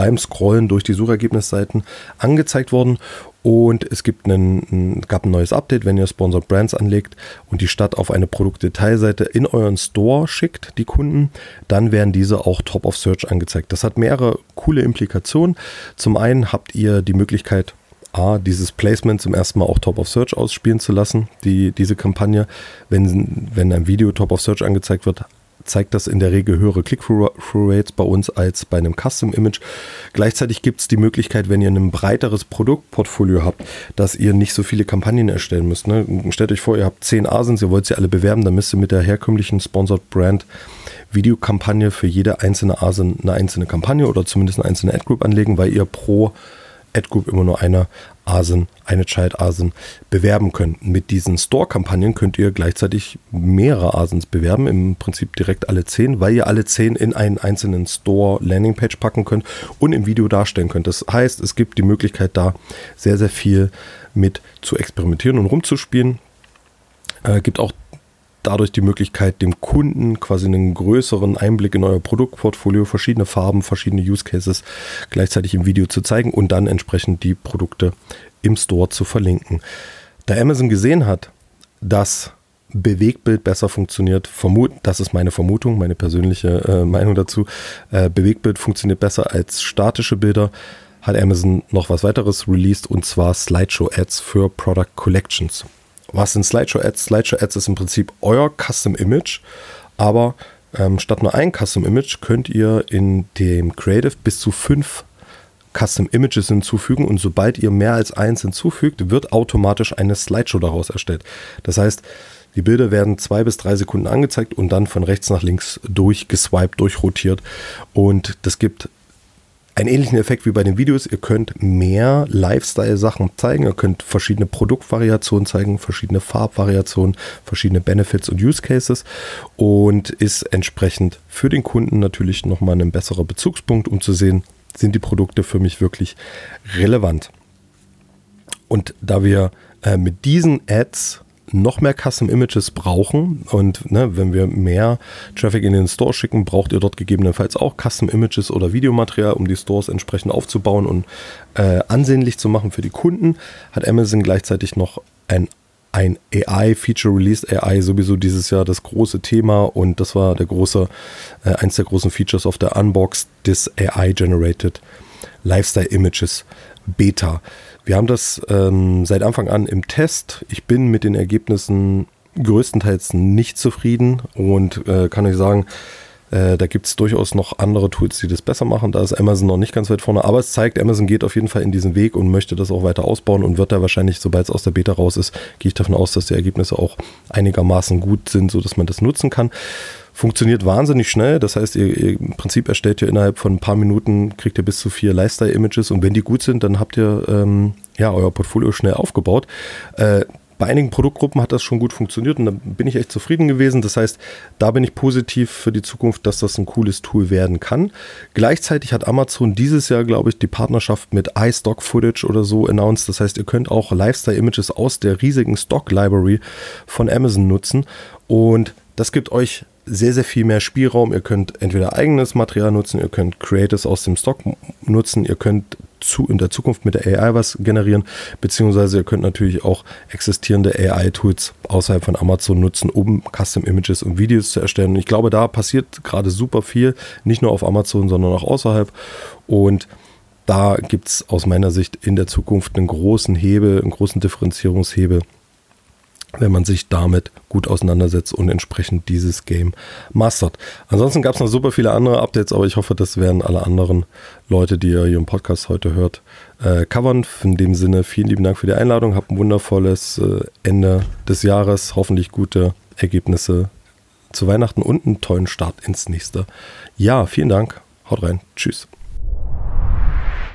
beim Scrollen durch die Suchergebnisseiten angezeigt worden und es gibt einen, gab ein neues Update, wenn ihr Sponsored Brands anlegt und die Stadt auf eine Produktdetailseite in euren Store schickt, die Kunden, dann werden diese auch Top of Search angezeigt. Das hat mehrere coole Implikationen. Zum einen habt ihr die Möglichkeit, A, dieses Placement zum ersten Mal auch Top of Search ausspielen zu lassen, die, diese Kampagne. Wenn, wenn ein Video Top of Search angezeigt wird, zeigt das in der Regel höhere Click-Through-Rates bei uns als bei einem Custom-Image. Gleichzeitig gibt es die Möglichkeit, wenn ihr ein breiteres Produktportfolio habt, dass ihr nicht so viele Kampagnen erstellen müsst. Ne? Stellt euch vor, ihr habt zehn Asins, ihr wollt sie alle bewerben, dann müsst ihr mit der herkömmlichen Sponsored Brand Videokampagne für jede einzelne Asin eine einzelne Kampagne oder zumindest eine einzelne Ad-Group anlegen, weil ihr pro Ad-Group immer nur eine ASIN, eine Child-ASIN bewerben könnt. Mit diesen Store-Kampagnen könnt ihr gleichzeitig mehrere ASINs bewerben, im Prinzip direkt alle zehn, weil ihr alle zehn in einen einzelnen Store-Landing-Page packen könnt und im Video darstellen könnt. Das heißt, es gibt die Möglichkeit, da sehr, sehr viel mit zu experimentieren und rumzuspielen. Äh, gibt auch dadurch die Möglichkeit, dem Kunden quasi einen größeren Einblick in euer Produktportfolio, verschiedene Farben, verschiedene Use Cases gleichzeitig im Video zu zeigen und dann entsprechend die Produkte im Store zu verlinken. Da Amazon gesehen hat, dass Bewegtbild besser funktioniert, vermut, das ist meine Vermutung, meine persönliche äh, Meinung dazu, äh, Bewegtbild funktioniert besser als statische Bilder, hat Amazon noch was weiteres released und zwar Slideshow Ads für Product Collections. Was sind Slideshow Ads? Slideshow Ads ist im Prinzip euer Custom Image, aber ähm, statt nur ein Custom Image könnt ihr in dem Creative bis zu fünf Custom Images hinzufügen und sobald ihr mehr als eins hinzufügt, wird automatisch eine Slideshow daraus erstellt. Das heißt, die Bilder werden zwei bis drei Sekunden angezeigt und dann von rechts nach links durchgeswiped, durchrotiert und das gibt einen ähnlichen Effekt wie bei den Videos. Ihr könnt mehr Lifestyle-Sachen zeigen. Ihr könnt verschiedene Produktvariationen zeigen, verschiedene Farbvariationen, verschiedene Benefits und Use Cases und ist entsprechend für den Kunden natürlich nochmal ein besserer Bezugspunkt, um zu sehen, sind die Produkte für mich wirklich relevant. Und da wir äh, mit diesen Ads noch mehr Custom Images brauchen und ne, wenn wir mehr Traffic in den Store schicken, braucht ihr dort gegebenenfalls auch Custom Images oder Videomaterial, um die Stores entsprechend aufzubauen und äh, ansehnlich zu machen für die Kunden. Hat Amazon gleichzeitig noch ein ein AI-Feature released. AI sowieso dieses Jahr das große Thema und das war der große, äh, eins der großen Features auf der Unbox, des AI-Generated Lifestyle Images Beta. Wir haben das ähm, seit Anfang an im Test. Ich bin mit den Ergebnissen größtenteils nicht zufrieden und äh, kann euch sagen, äh, da gibt es durchaus noch andere Tools, die das besser machen. Da ist Amazon noch nicht ganz weit vorne, aber es zeigt, Amazon geht auf jeden Fall in diesen Weg und möchte das auch weiter ausbauen und wird da wahrscheinlich, sobald es aus der Beta raus ist, gehe ich davon aus, dass die Ergebnisse auch einigermaßen gut sind, sodass man das nutzen kann. Funktioniert wahnsinnig schnell. Das heißt, ihr, ihr, im Prinzip erstellt ihr innerhalb von ein paar Minuten, kriegt ihr bis zu vier Lifestyle-Images und wenn die gut sind, dann habt ihr ähm, ja euer Portfolio schnell aufgebaut. Äh, bei einigen Produktgruppen hat das schon gut funktioniert und da bin ich echt zufrieden gewesen. Das heißt, da bin ich positiv für die Zukunft, dass das ein cooles Tool werden kann. Gleichzeitig hat Amazon dieses Jahr, glaube ich, die Partnerschaft mit iStock Footage oder so announced. Das heißt, ihr könnt auch Lifestyle-Images aus der riesigen Stock-Library von Amazon nutzen und das gibt euch sehr, sehr viel mehr Spielraum. Ihr könnt entweder eigenes Material nutzen, ihr könnt Creatives aus dem Stock nutzen, ihr könnt zu, in der Zukunft mit der AI was generieren, beziehungsweise ihr könnt natürlich auch existierende AI-Tools außerhalb von Amazon nutzen, um Custom Images und Videos zu erstellen. Und ich glaube, da passiert gerade super viel, nicht nur auf Amazon, sondern auch außerhalb. Und da gibt es aus meiner Sicht in der Zukunft einen großen Hebel, einen großen Differenzierungshebel wenn man sich damit gut auseinandersetzt und entsprechend dieses Game mastert. Ansonsten gab es noch super viele andere Updates, aber ich hoffe, das werden alle anderen Leute, die ihr hier im Podcast heute hört, äh, covern. In dem Sinne, vielen lieben Dank für die Einladung. Habt ein wundervolles äh, Ende des Jahres. Hoffentlich gute Ergebnisse zu Weihnachten und einen tollen Start ins nächste Jahr. Vielen Dank. Haut rein. Tschüss.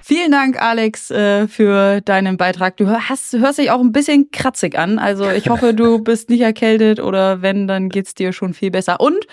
Vielen Dank, Alex, äh, für deinen Beitrag. Du hast, hörst dich auch ein bisschen kratzig an. Also ich hoffe, du bist nicht erkältet oder wenn, dann geht's dir schon viel besser. Und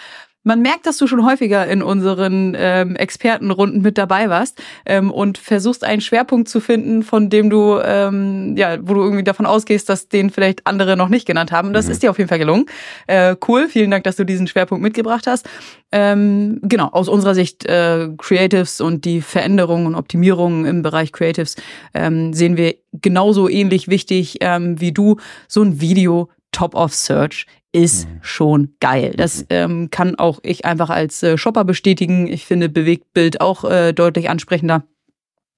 man merkt, dass du schon häufiger in unseren ähm, Expertenrunden mit dabei warst ähm, und versuchst einen Schwerpunkt zu finden, von dem du, ähm, ja, wo du irgendwie davon ausgehst, dass den vielleicht andere noch nicht genannt haben. Das mhm. ist dir auf jeden Fall gelungen. Äh, cool, vielen Dank, dass du diesen Schwerpunkt mitgebracht hast. Ähm, genau, aus unserer Sicht äh, Creatives und die Veränderungen und Optimierungen im Bereich Creatives ähm, sehen wir genauso ähnlich wichtig ähm, wie du. So ein Video Top of Search ist mhm. schon geil. Das mhm. ähm, kann auch ich einfach als äh, Shopper bestätigen. Ich finde Bewegtbild auch äh, deutlich ansprechender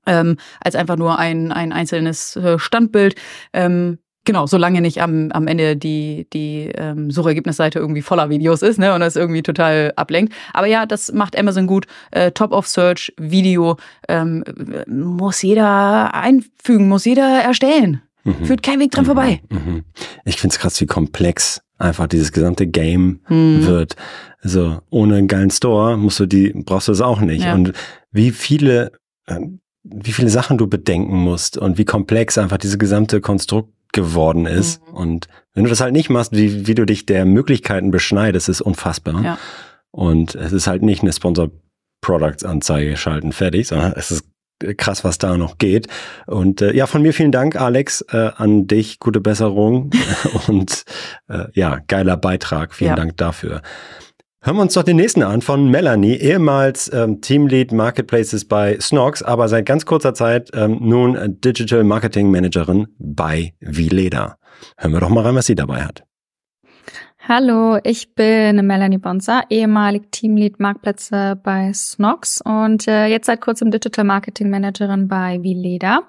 ähm, als einfach nur ein, ein einzelnes äh, Standbild. Ähm, Genau, solange nicht am, am Ende die, die ähm, Suchergebnisseite irgendwie voller Videos ist ne, und das irgendwie total ablenkt. Aber ja, das macht Amazon gut. Äh, Top of Search, Video ähm, muss jeder einfügen, muss jeder erstellen. Mhm. Führt kein Weg dran mhm. vorbei. Mhm. Ich find's krass, wie komplex einfach dieses gesamte Game mhm. wird. Also ohne einen geilen Store musst du die, brauchst du es auch nicht. Ja. Und wie viele, äh, wie viele Sachen du bedenken musst und wie komplex einfach diese gesamte Konstrukt geworden ist. Mhm. Und wenn du das halt nicht machst, wie, wie du dich der Möglichkeiten beschneidest, ist unfassbar. Ja. Und es ist halt nicht eine Sponsor Products Anzeige schalten fertig, sondern es ist krass, was da noch geht. Und äh, ja, von mir vielen Dank, Alex, äh, an dich, gute Besserung und äh, ja, geiler Beitrag. Vielen ja. Dank dafür. Hören wir uns doch den nächsten an von Melanie, ehemals ähm, Teamlead Marketplaces bei Snox, aber seit ganz kurzer Zeit ähm, nun Digital Marketing Managerin bei Vileda. Hören wir doch mal rein, was sie dabei hat. Hallo, ich bin Melanie Bonser, ehemalig Teamlead Marktplätze bei Snox und äh, jetzt seit kurzem Digital Marketing Managerin bei Vileda.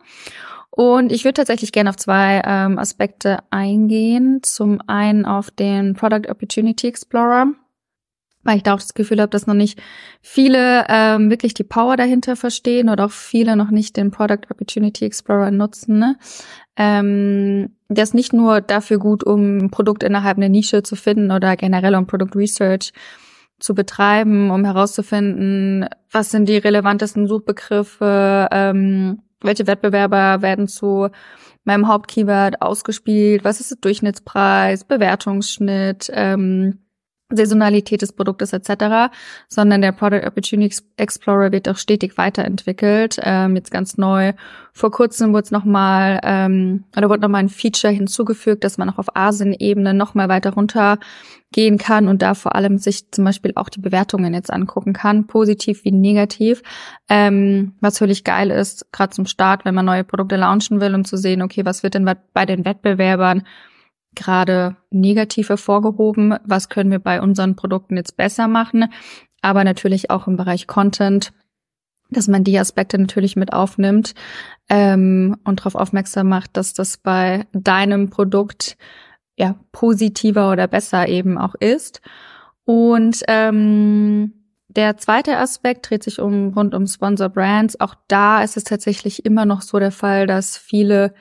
Und ich würde tatsächlich gerne auf zwei ähm, Aspekte eingehen. Zum einen auf den Product Opportunity Explorer weil ich da auch das Gefühl habe, dass noch nicht viele ähm, wirklich die Power dahinter verstehen oder auch viele noch nicht den Product Opportunity Explorer nutzen. Ne? Ähm, der ist nicht nur dafür gut, um ein Produkt innerhalb einer Nische zu finden oder generell um Product Research zu betreiben, um herauszufinden, was sind die relevantesten Suchbegriffe, ähm, welche Wettbewerber werden zu meinem Hauptkeyword ausgespielt, was ist der Durchschnittspreis, Bewertungsschnitt, ähm, Saisonalität des Produktes etc., sondern der Product Opportunity Explorer wird auch stetig weiterentwickelt. Ähm, jetzt ganz neu. Vor kurzem wurde es nochmal, ähm, oder wurde nochmal ein Feature hinzugefügt, dass man auch auf Asien-Ebene nochmal weiter runtergehen kann und da vor allem sich zum Beispiel auch die Bewertungen jetzt angucken kann, positiv wie negativ. Ähm, was völlig geil ist, gerade zum Start, wenn man neue Produkte launchen will, um zu sehen, okay, was wird denn bei den Wettbewerbern gerade negativ hervorgehoben. Was können wir bei unseren Produkten jetzt besser machen? Aber natürlich auch im Bereich Content, dass man die Aspekte natürlich mit aufnimmt ähm, und darauf aufmerksam macht, dass das bei deinem Produkt ja positiver oder besser eben auch ist. Und ähm, der zweite Aspekt dreht sich um rund um Sponsor Brands. Auch da ist es tatsächlich immer noch so der Fall, dass viele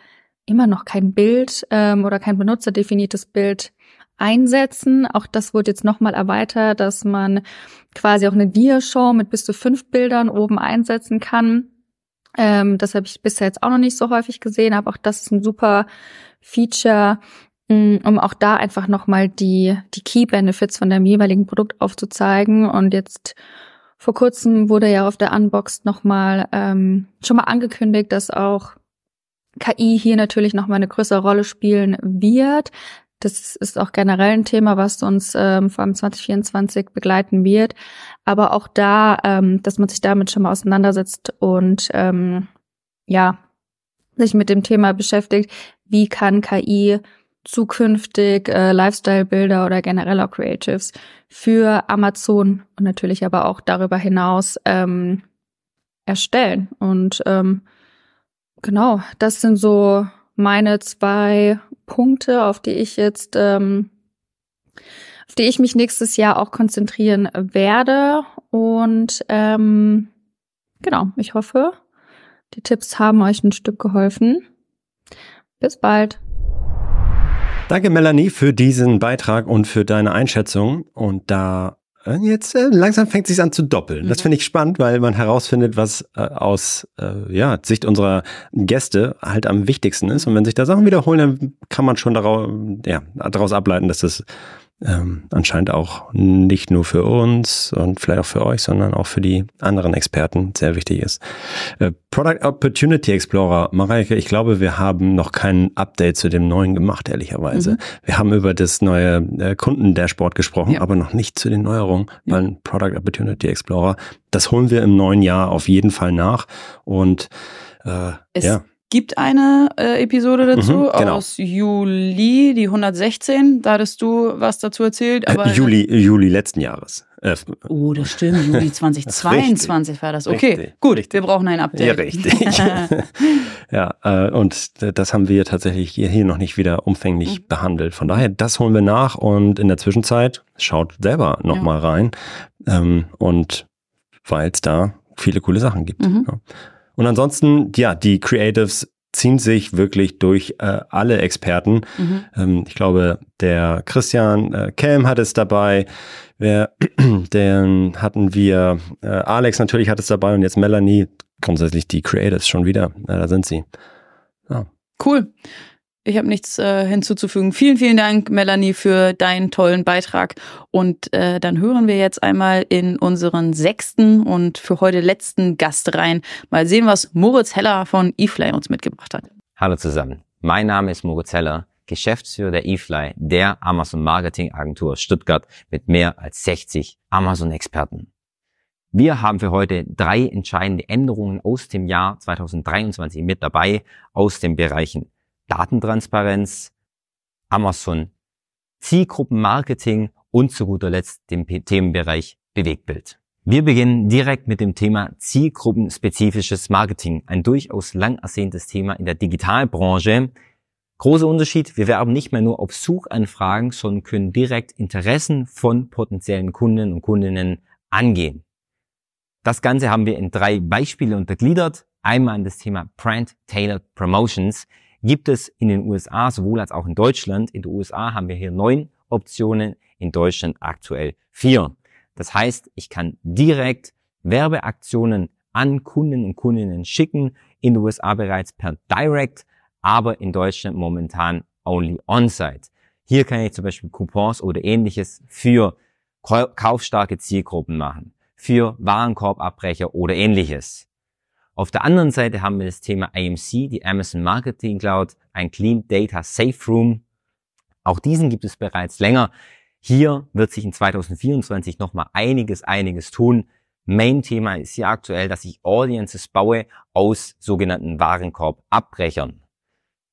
immer noch kein Bild ähm, oder kein benutzerdefiniertes Bild einsetzen. Auch das wurde jetzt nochmal erweitert, dass man quasi auch eine Diashow mit bis zu fünf Bildern oben einsetzen kann. Ähm, das habe ich bisher jetzt auch noch nicht so häufig gesehen, aber auch das ist ein super Feature, mm, um auch da einfach nochmal die, die Key Benefits von dem jeweiligen Produkt aufzuzeigen. Und jetzt vor kurzem wurde ja auf der Unboxed nochmal ähm, schon mal angekündigt, dass auch KI hier natürlich noch mal eine größere Rolle spielen wird. Das ist auch generell ein Thema, was uns ähm, vor allem 2024 begleiten wird. Aber auch da, ähm, dass man sich damit schon mal auseinandersetzt und ähm, ja, sich mit dem Thema beschäftigt, wie kann KI zukünftig äh, Lifestyle-Bilder oder generell auch Creatives für Amazon und natürlich aber auch darüber hinaus ähm, erstellen. Und ähm, Genau, das sind so meine zwei Punkte, auf die ich jetzt, ähm, auf die ich mich nächstes Jahr auch konzentrieren werde. Und ähm, genau, ich hoffe, die Tipps haben euch ein Stück geholfen. Bis bald. Danke, Melanie, für diesen Beitrag und für deine Einschätzung. Und da jetzt äh, langsam fängt es sich an zu doppeln. Das mhm. finde ich spannend, weil man herausfindet, was äh, aus äh, ja, Sicht unserer Gäste halt am wichtigsten ist. Und wenn sich da Sachen wiederholen, dann kann man schon daraus, ja, daraus ableiten, dass das ähm, anscheinend auch nicht nur für uns und vielleicht auch für euch, sondern auch für die anderen Experten sehr wichtig ist. Äh, Product Opportunity Explorer, Mareike, ich glaube, wir haben noch kein Update zu dem neuen gemacht, ehrlicherweise. Mhm. Wir haben über das neue äh, Kundendashboard gesprochen, ja. aber noch nicht zu den Neuerungen, ja. weil Product Opportunity Explorer, das holen wir im neuen Jahr auf jeden Fall nach und äh, ja gibt eine äh, Episode dazu mhm, genau. aus Juli, die 116. Da hattest du was dazu erzählt. Aber Juli, Juli letzten Jahres. Äh, oh, das stimmt. Juli 2022 war das. Okay, richtig, gut. Richtig. Wir brauchen ein Update. Ja, richtig. ja, äh, und das haben wir tatsächlich hier noch nicht wieder umfänglich mhm. behandelt. Von daher, das holen wir nach und in der Zwischenzeit schaut selber nochmal ja. rein. Ähm, und weil es da viele coole Sachen gibt. Mhm. Ja. Und ansonsten, ja, die Creatives ziehen sich wirklich durch äh, alle Experten. Mhm. Ähm, ich glaube, der Christian äh, Kelm hat es dabei. Wer, den hatten wir, äh, Alex natürlich hat es dabei und jetzt Melanie. Grundsätzlich die Creatives schon wieder. Ja, da sind sie. Ja. Cool. Ich habe nichts äh, hinzuzufügen. Vielen, vielen Dank, Melanie, für deinen tollen Beitrag. Und äh, dann hören wir jetzt einmal in unseren sechsten und für heute letzten Gast rein. Mal sehen, was Moritz Heller von eFly uns mitgebracht hat. Hallo zusammen. Mein Name ist Moritz Heller, Geschäftsführer der eFly, der Amazon Marketing Agentur Stuttgart mit mehr als 60 Amazon-Experten. Wir haben für heute drei entscheidende Änderungen aus dem Jahr 2023 mit dabei, aus den Bereichen Datentransparenz, Amazon Zielgruppenmarketing und zu guter Letzt dem Themenbereich Bewegtbild. Wir beginnen direkt mit dem Thema zielgruppenspezifisches Marketing, ein durchaus lang ersehntes Thema in der Digitalbranche. Großer Unterschied, wir werben nicht mehr nur auf Suchanfragen, sondern können direkt Interessen von potenziellen Kunden und Kundinnen angehen. Das Ganze haben wir in drei Beispiele untergliedert. Einmal das Thema Brand Tailored Promotions gibt es in den USA sowohl als auch in Deutschland. In den USA haben wir hier neun Optionen, in Deutschland aktuell vier. Das heißt, ich kann direkt Werbeaktionen an Kunden und Kundinnen schicken, in den USA bereits per Direct, aber in Deutschland momentan only on-site. Hier kann ich zum Beispiel Coupons oder ähnliches für kaufstarke Zielgruppen machen, für Warenkorbabbrecher oder ähnliches. Auf der anderen Seite haben wir das Thema AMC, die Amazon Marketing Cloud, ein Clean Data Safe Room. Auch diesen gibt es bereits länger. Hier wird sich in 2024 nochmal einiges, einiges tun. Main-Thema ist hier aktuell, dass ich Audiences baue aus sogenannten Warenkorb-Abbrechern.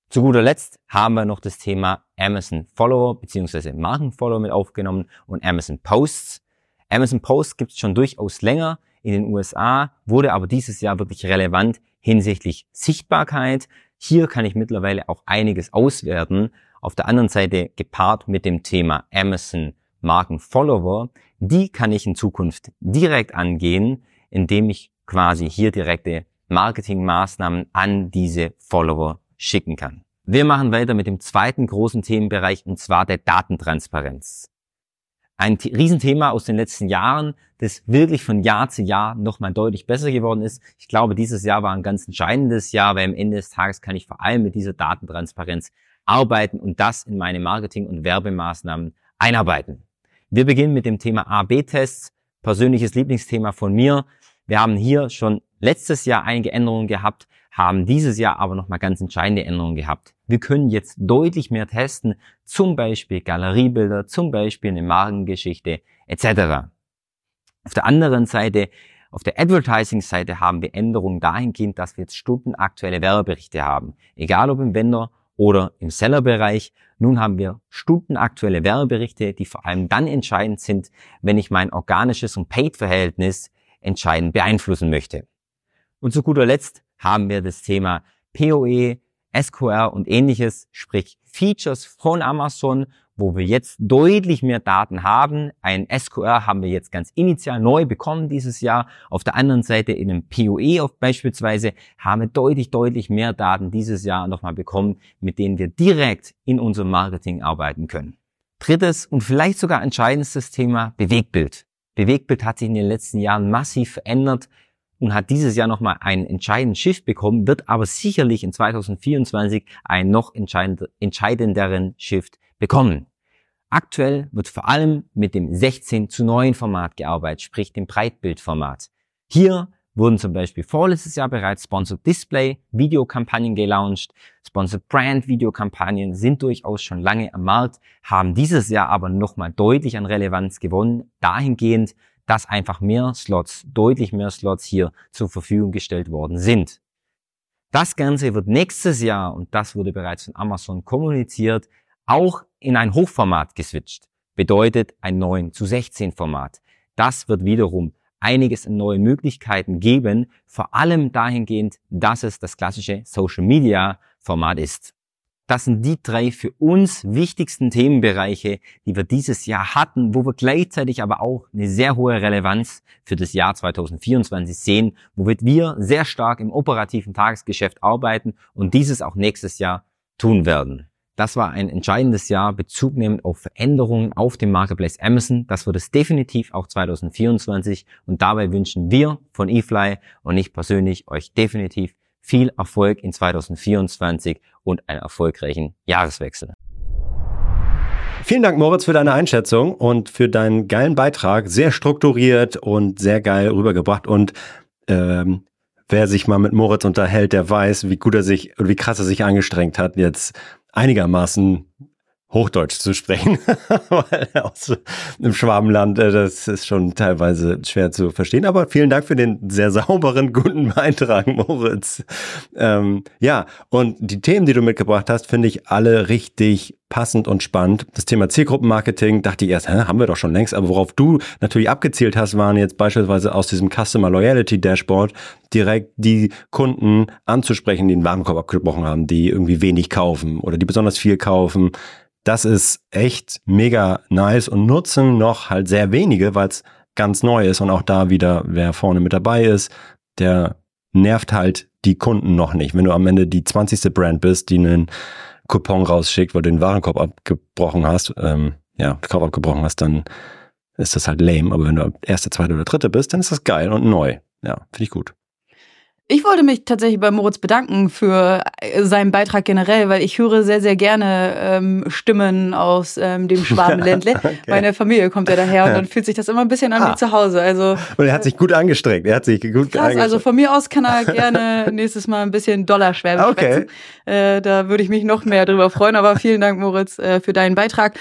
Zu guter Letzt haben wir noch das Thema Amazon Follower bzw. Markenfollower mit aufgenommen und Amazon Posts. Amazon Posts gibt es schon durchaus länger in den USA, wurde aber dieses Jahr wirklich relevant hinsichtlich Sichtbarkeit. Hier kann ich mittlerweile auch einiges auswerten. Auf der anderen Seite gepaart mit dem Thema Amazon Marken Follower, die kann ich in Zukunft direkt angehen, indem ich quasi hier direkte Marketingmaßnahmen an diese Follower schicken kann. Wir machen weiter mit dem zweiten großen Themenbereich und zwar der Datentransparenz ein Riesenthema aus den letzten Jahren, das wirklich von Jahr zu Jahr nochmal deutlich besser geworden ist. Ich glaube, dieses Jahr war ein ganz entscheidendes Jahr, weil am Ende des Tages kann ich vor allem mit dieser Datentransparenz arbeiten und das in meine Marketing- und Werbemaßnahmen einarbeiten. Wir beginnen mit dem Thema A-B-Tests, persönliches Lieblingsthema von mir. Wir haben hier schon letztes Jahr einige Änderungen gehabt, haben dieses Jahr aber nochmal ganz entscheidende Änderungen gehabt. Wir können jetzt deutlich mehr testen, zum Beispiel Galeriebilder, zum Beispiel eine Markengeschichte etc. Auf der anderen Seite, auf der Advertising-Seite haben wir Änderungen dahingehend, dass wir jetzt stundenaktuelle Werbeberichte haben. Egal ob im Vendor oder im Seller-Bereich. Nun haben wir stundenaktuelle Werbeberichte, die vor allem dann entscheidend sind, wenn ich mein organisches und Paid-Verhältnis entscheidend beeinflussen möchte. Und zu guter Letzt haben wir das Thema POE, SQR und ähnliches, sprich Features von Amazon, wo wir jetzt deutlich mehr Daten haben. Ein SQR haben wir jetzt ganz initial neu bekommen dieses Jahr. Auf der anderen Seite in einem POE auf beispielsweise haben wir deutlich, deutlich mehr Daten dieses Jahr nochmal bekommen, mit denen wir direkt in unserem Marketing arbeiten können. Drittes und vielleicht sogar entscheidendstes Thema Bewegtbild. Bewegtbild hat sich in den letzten Jahren massiv verändert und hat dieses Jahr nochmal einen entscheidenden Shift bekommen, wird aber sicherlich in 2024 einen noch entscheidenderen Shift bekommen. Aktuell wird vor allem mit dem 16 zu 9 Format gearbeitet, sprich dem Breitbildformat. Hier wurden zum Beispiel vorletztes Jahr bereits Sponsored Display Videokampagnen gelauncht. Sponsored Brand Videokampagnen sind durchaus schon lange am Markt, haben dieses Jahr aber nochmal deutlich an Relevanz gewonnen, dahingehend, dass einfach mehr Slots, deutlich mehr Slots hier zur Verfügung gestellt worden sind. Das Ganze wird nächstes Jahr, und das wurde bereits von Amazon kommuniziert, auch in ein Hochformat geswitcht. Bedeutet ein 9 zu 16 Format. Das wird wiederum einiges an neuen Möglichkeiten geben, vor allem dahingehend, dass es das klassische Social Media Format ist. Das sind die drei für uns wichtigsten Themenbereiche, die wir dieses Jahr hatten, wo wir gleichzeitig aber auch eine sehr hohe Relevanz für das Jahr 2024 sehen, womit wir sehr stark im operativen Tagesgeschäft arbeiten und dieses auch nächstes Jahr tun werden. Das war ein entscheidendes Jahr bezugnehmend auf Veränderungen auf dem Marketplace Amazon. Das wird es definitiv auch 2024 und dabei wünschen wir von eFly und ich persönlich euch definitiv viel Erfolg in 2024 und einen erfolgreichen Jahreswechsel. Vielen Dank, Moritz, für deine Einschätzung und für deinen geilen Beitrag. Sehr strukturiert und sehr geil rübergebracht. Und ähm, wer sich mal mit Moritz unterhält, der weiß, wie gut er sich und wie krass er sich angestrengt hat, jetzt einigermaßen Hochdeutsch zu sprechen, weil aus dem Schwabenland, äh, das ist schon teilweise schwer zu verstehen. Aber vielen Dank für den sehr sauberen, guten Beitrag, Moritz. Ähm, ja, und die Themen, die du mitgebracht hast, finde ich alle richtig passend und spannend. Das Thema Zielgruppenmarketing dachte ich erst, hä, haben wir doch schon längst. Aber worauf du natürlich abgezielt hast, waren jetzt beispielsweise aus diesem Customer Loyalty Dashboard direkt die Kunden anzusprechen, die den Warenkorb abgebrochen haben, die irgendwie wenig kaufen oder die besonders viel kaufen das ist echt mega nice und nutzen noch halt sehr wenige, weil es ganz neu ist und auch da wieder, wer vorne mit dabei ist, der nervt halt die Kunden noch nicht. Wenn du am Ende die 20. Brand bist, die einen Coupon rausschickt, weil du den Warenkorb abgebrochen hast, ähm, ja, Korb abgebrochen hast, dann ist das halt lame. Aber wenn du erste, zweite oder dritte bist, dann ist das geil und neu. Ja, finde ich gut. Ich wollte mich tatsächlich bei Moritz bedanken für äh, seinen Beitrag generell, weil ich höre sehr, sehr gerne ähm, Stimmen aus ähm, dem Schwabenländle. okay. Meine Familie kommt ja daher und dann fühlt sich das immer ein bisschen an ah. wie zu Hause. Also, und er hat sich gut angestrengt. Er hat sich gut krass, Also von mir aus kann er gerne nächstes Mal ein bisschen Dollarschwäbisch okay. Äh, da würde ich mich noch mehr drüber freuen. Aber vielen Dank, Moritz, äh, für deinen Beitrag.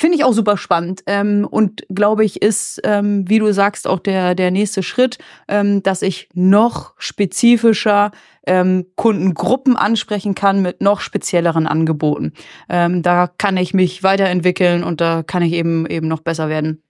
Finde ich auch super spannend ähm, und glaube ich ist, ähm, wie du sagst, auch der, der nächste Schritt, ähm, dass ich noch spezifischer ähm, Kundengruppen ansprechen kann mit noch spezielleren Angeboten. Ähm, da kann ich mich weiterentwickeln und da kann ich eben eben noch besser werden.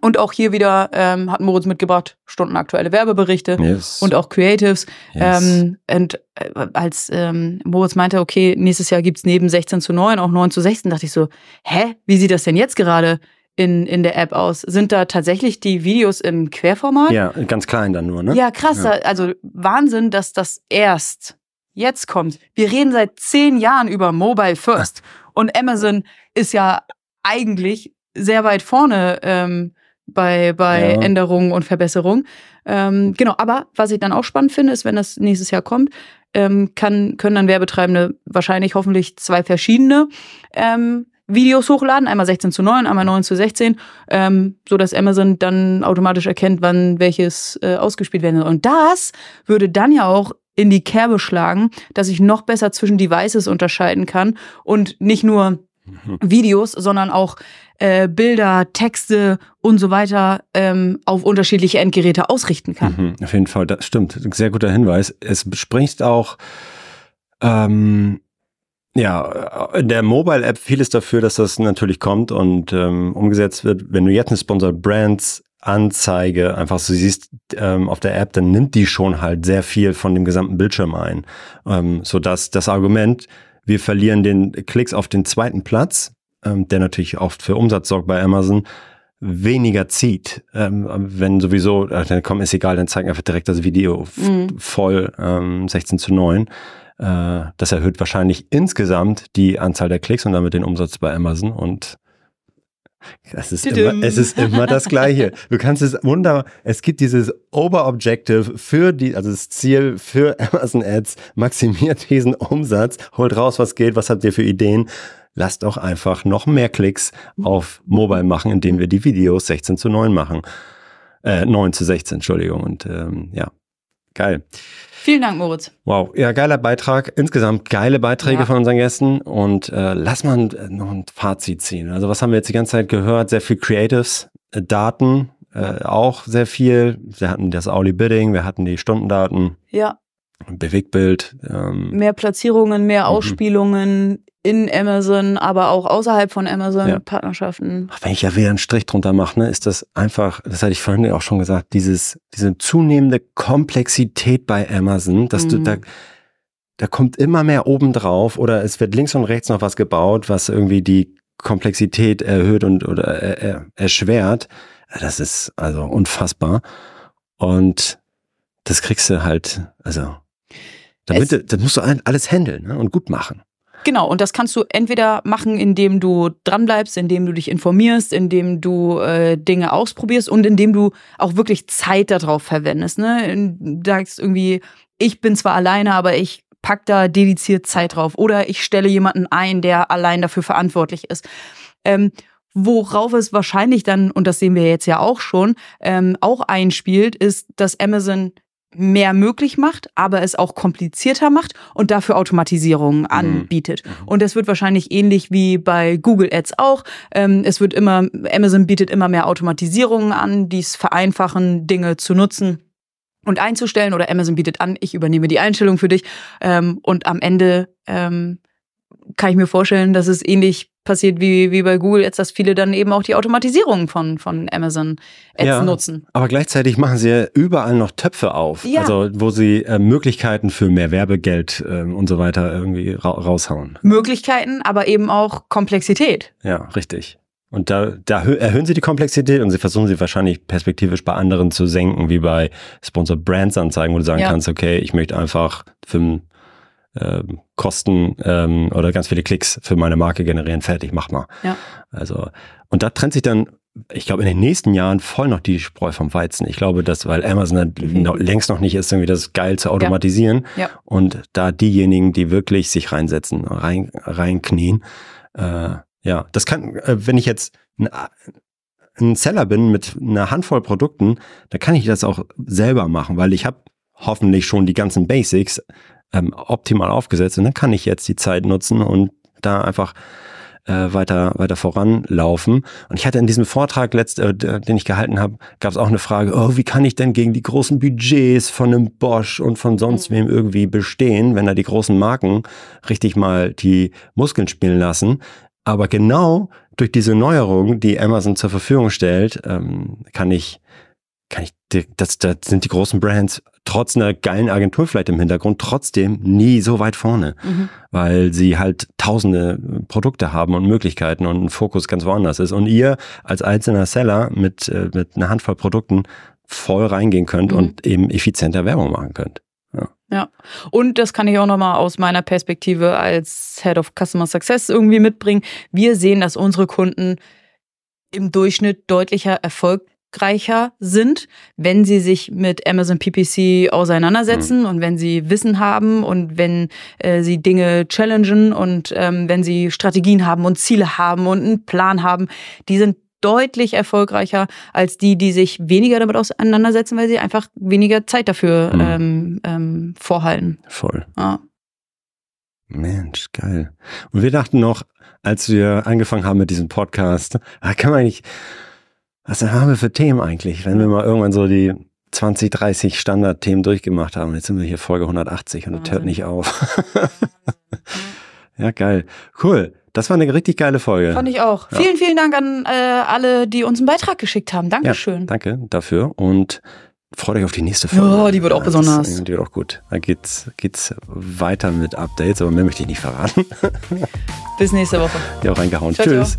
Und auch hier wieder ähm, hat Moritz mitgebracht stundenaktuelle Werbeberichte yes. und auch Creatives. Yes. Ähm, und äh, als ähm, Moritz meinte, okay, nächstes Jahr gibt's neben 16 zu 9 auch 9 zu 16, dachte ich so, hä, wie sieht das denn jetzt gerade in, in der App aus? Sind da tatsächlich die Videos im Querformat? Ja, ganz klein dann nur, ne? Ja, krass. Ja. Also Wahnsinn, dass das erst jetzt kommt. Wir reden seit zehn Jahren über Mobile First. Und Amazon ist ja eigentlich sehr weit vorne ähm, bei, bei ja. Änderungen und Verbesserungen. Ähm, genau, aber was ich dann auch spannend finde, ist, wenn das nächstes Jahr kommt, ähm, kann, können dann Werbetreibende wahrscheinlich hoffentlich zwei verschiedene ähm, Videos hochladen, einmal 16 zu 9, einmal 9 zu 16, ähm, so dass Amazon dann automatisch erkennt, wann welches äh, ausgespielt werden soll. Und das würde dann ja auch in die Kerbe schlagen, dass ich noch besser zwischen Devices unterscheiden kann und nicht nur mhm. Videos, sondern auch äh, Bilder, Texte und so weiter ähm, auf unterschiedliche Endgeräte ausrichten kann. Mhm, auf jeden Fall, das stimmt. Sehr guter Hinweis. Es spricht auch ähm, ja, in der Mobile-App vieles dafür, dass das natürlich kommt und ähm, umgesetzt wird. Wenn du jetzt eine Sponsored Brands Anzeige einfach so siehst ähm, auf der App, dann nimmt die schon halt sehr viel von dem gesamten Bildschirm ein, ähm, so dass das Argument, wir verlieren den Klicks auf den zweiten Platz, ähm, der natürlich oft für Umsatz sorgt bei Amazon, weniger zieht. Ähm, wenn sowieso, äh, dann komm, ist egal, dann zeigen einfach direkt das Video mhm. voll ähm, 16 zu 9. Äh, das erhöht wahrscheinlich insgesamt die Anzahl der Klicks und damit den Umsatz bei Amazon und es ist, immer, es ist immer das Gleiche. Du kannst es wunderbar, es gibt dieses Oberobjective für die, also das Ziel für Amazon Ads, maximiert diesen Umsatz, holt raus, was geht, was habt ihr für Ideen lasst doch einfach noch mehr Klicks auf Mobile machen, indem wir die Videos 16 zu 9 machen. Äh, 9 zu 16, Entschuldigung. Und ähm, ja, geil. Vielen Dank, Moritz. Wow, ja, geiler Beitrag. Insgesamt geile Beiträge ja. von unseren Gästen. Und äh, lass mal noch ein Fazit ziehen. Also was haben wir jetzt die ganze Zeit gehört? Sehr viel Creatives, äh, Daten, äh, auch sehr viel. Wir hatten das Auli Bidding, wir hatten die Stundendaten. Ja. Bewegtbild. Ähm. Mehr Platzierungen, mehr mhm. In Amazon, aber auch außerhalb von Amazon ja. Partnerschaften. Wenn ich ja wieder einen Strich drunter mache, ne, ist das einfach, das hatte ich vorhin auch schon gesagt, dieses, diese zunehmende Komplexität bei Amazon, dass mhm. du da, da kommt immer mehr oben drauf oder es wird links und rechts noch was gebaut, was irgendwie die Komplexität erhöht und oder er, erschwert. Das ist also unfassbar. Und das kriegst du halt, also damit, es, das musst du alles handeln ne, und gut machen. Genau, und das kannst du entweder machen, indem du dranbleibst, indem du dich informierst, indem du äh, Dinge ausprobierst und indem du auch wirklich Zeit darauf verwendest. Ne? Du sagst irgendwie, ich bin zwar alleine, aber ich pack da dediziert Zeit drauf. Oder ich stelle jemanden ein, der allein dafür verantwortlich ist. Ähm, worauf es wahrscheinlich dann, und das sehen wir jetzt ja auch schon, ähm, auch einspielt, ist, dass Amazon mehr möglich macht, aber es auch komplizierter macht und dafür Automatisierungen mhm. anbietet. Mhm. Und das wird wahrscheinlich ähnlich wie bei Google Ads auch. Ähm, es wird immer, Amazon bietet immer mehr Automatisierungen an, die es vereinfachen, Dinge zu nutzen und einzustellen oder Amazon bietet an, ich übernehme die Einstellung für dich ähm, und am Ende ähm, kann ich mir vorstellen, dass es ähnlich passiert wie, wie bei Google jetzt, dass viele dann eben auch die Automatisierung von, von Amazon Ads ja, nutzen. Aber gleichzeitig machen sie ja überall noch Töpfe auf, ja. also wo sie äh, Möglichkeiten für mehr Werbegeld äh, und so weiter irgendwie ra raushauen. Möglichkeiten, aber eben auch Komplexität. Ja, richtig. Und da, da erhöhen sie die Komplexität und sie versuchen sie wahrscheinlich perspektivisch bei anderen zu senken, wie bei Sponsor Brands Anzeigen, wo du sagen ja. kannst, okay, ich möchte einfach für äh, Kosten ähm, oder ganz viele Klicks für meine Marke generieren, fertig, mach mal. Ja. Also, und da trennt sich dann, ich glaube, in den nächsten Jahren voll noch die Spreu vom Weizen. Ich glaube, dass, weil Amazon mhm. noch, längst noch nicht ist, irgendwie das geil zu automatisieren. Ja. Ja. Und da diejenigen, die wirklich sich reinsetzen, rein, reinknien, äh, ja, das kann, äh, wenn ich jetzt ein, ein Seller bin mit einer Handvoll Produkten, da kann ich das auch selber machen, weil ich habe hoffentlich schon die ganzen Basics ähm, optimal aufgesetzt und dann kann ich jetzt die Zeit nutzen und da einfach äh, weiter weiter voranlaufen. Und ich hatte in diesem Vortrag, letzt, äh, den ich gehalten habe, gab es auch eine Frage: Oh, wie kann ich denn gegen die großen Budgets von einem Bosch und von sonst mhm. wem irgendwie bestehen, wenn da die großen Marken richtig mal die Muskeln spielen lassen? Aber genau durch diese Neuerung, die Amazon zur Verfügung stellt, ähm, kann ich, kann ich, das, das sind die großen Brands trotz einer geilen Agentur vielleicht im Hintergrund trotzdem nie so weit vorne, mhm. weil sie halt tausende Produkte haben und Möglichkeiten und ein Fokus ganz woanders ist. Und ihr als einzelner Seller mit, äh, mit einer Handvoll Produkten voll reingehen könnt mhm. und eben effizienter Werbung machen könnt. Ja. ja. Und das kann ich auch nochmal aus meiner Perspektive als Head of Customer Success irgendwie mitbringen. Wir sehen, dass unsere Kunden im Durchschnitt deutlicher erfolgreicher sind, wenn sie sich mit Amazon PPC auseinandersetzen mhm. und wenn sie Wissen haben und wenn äh, sie Dinge challengen und ähm, wenn sie Strategien haben und Ziele haben und einen Plan haben. Die sind deutlich erfolgreicher als die, die sich weniger damit auseinandersetzen, weil sie einfach weniger Zeit dafür mhm. ähm, ähm, vorhalten. Voll. Ja. Mensch, geil. Und wir dachten noch, als wir angefangen haben mit diesem Podcast, kann man nicht, was haben wir für Themen eigentlich, wenn wir mal irgendwann so die 20, 30 Standardthemen durchgemacht haben. Jetzt sind wir hier Folge 180 und das hört nicht auf. ja, geil. Cool. Das war eine richtig geile Folge. Fand ich auch. Ja. Vielen, vielen Dank an äh, alle, die uns einen Beitrag geschickt haben. Dankeschön. Ja, danke dafür und freut euch auf die nächste Folge. Oh, die wird auch besonders. Das, die wird auch gut. Da geht's, geht's weiter mit Updates, aber mehr möchte ich nicht verraten. Bis nächste Woche. Ja, auch reingehauen. Ciao, Tschüss.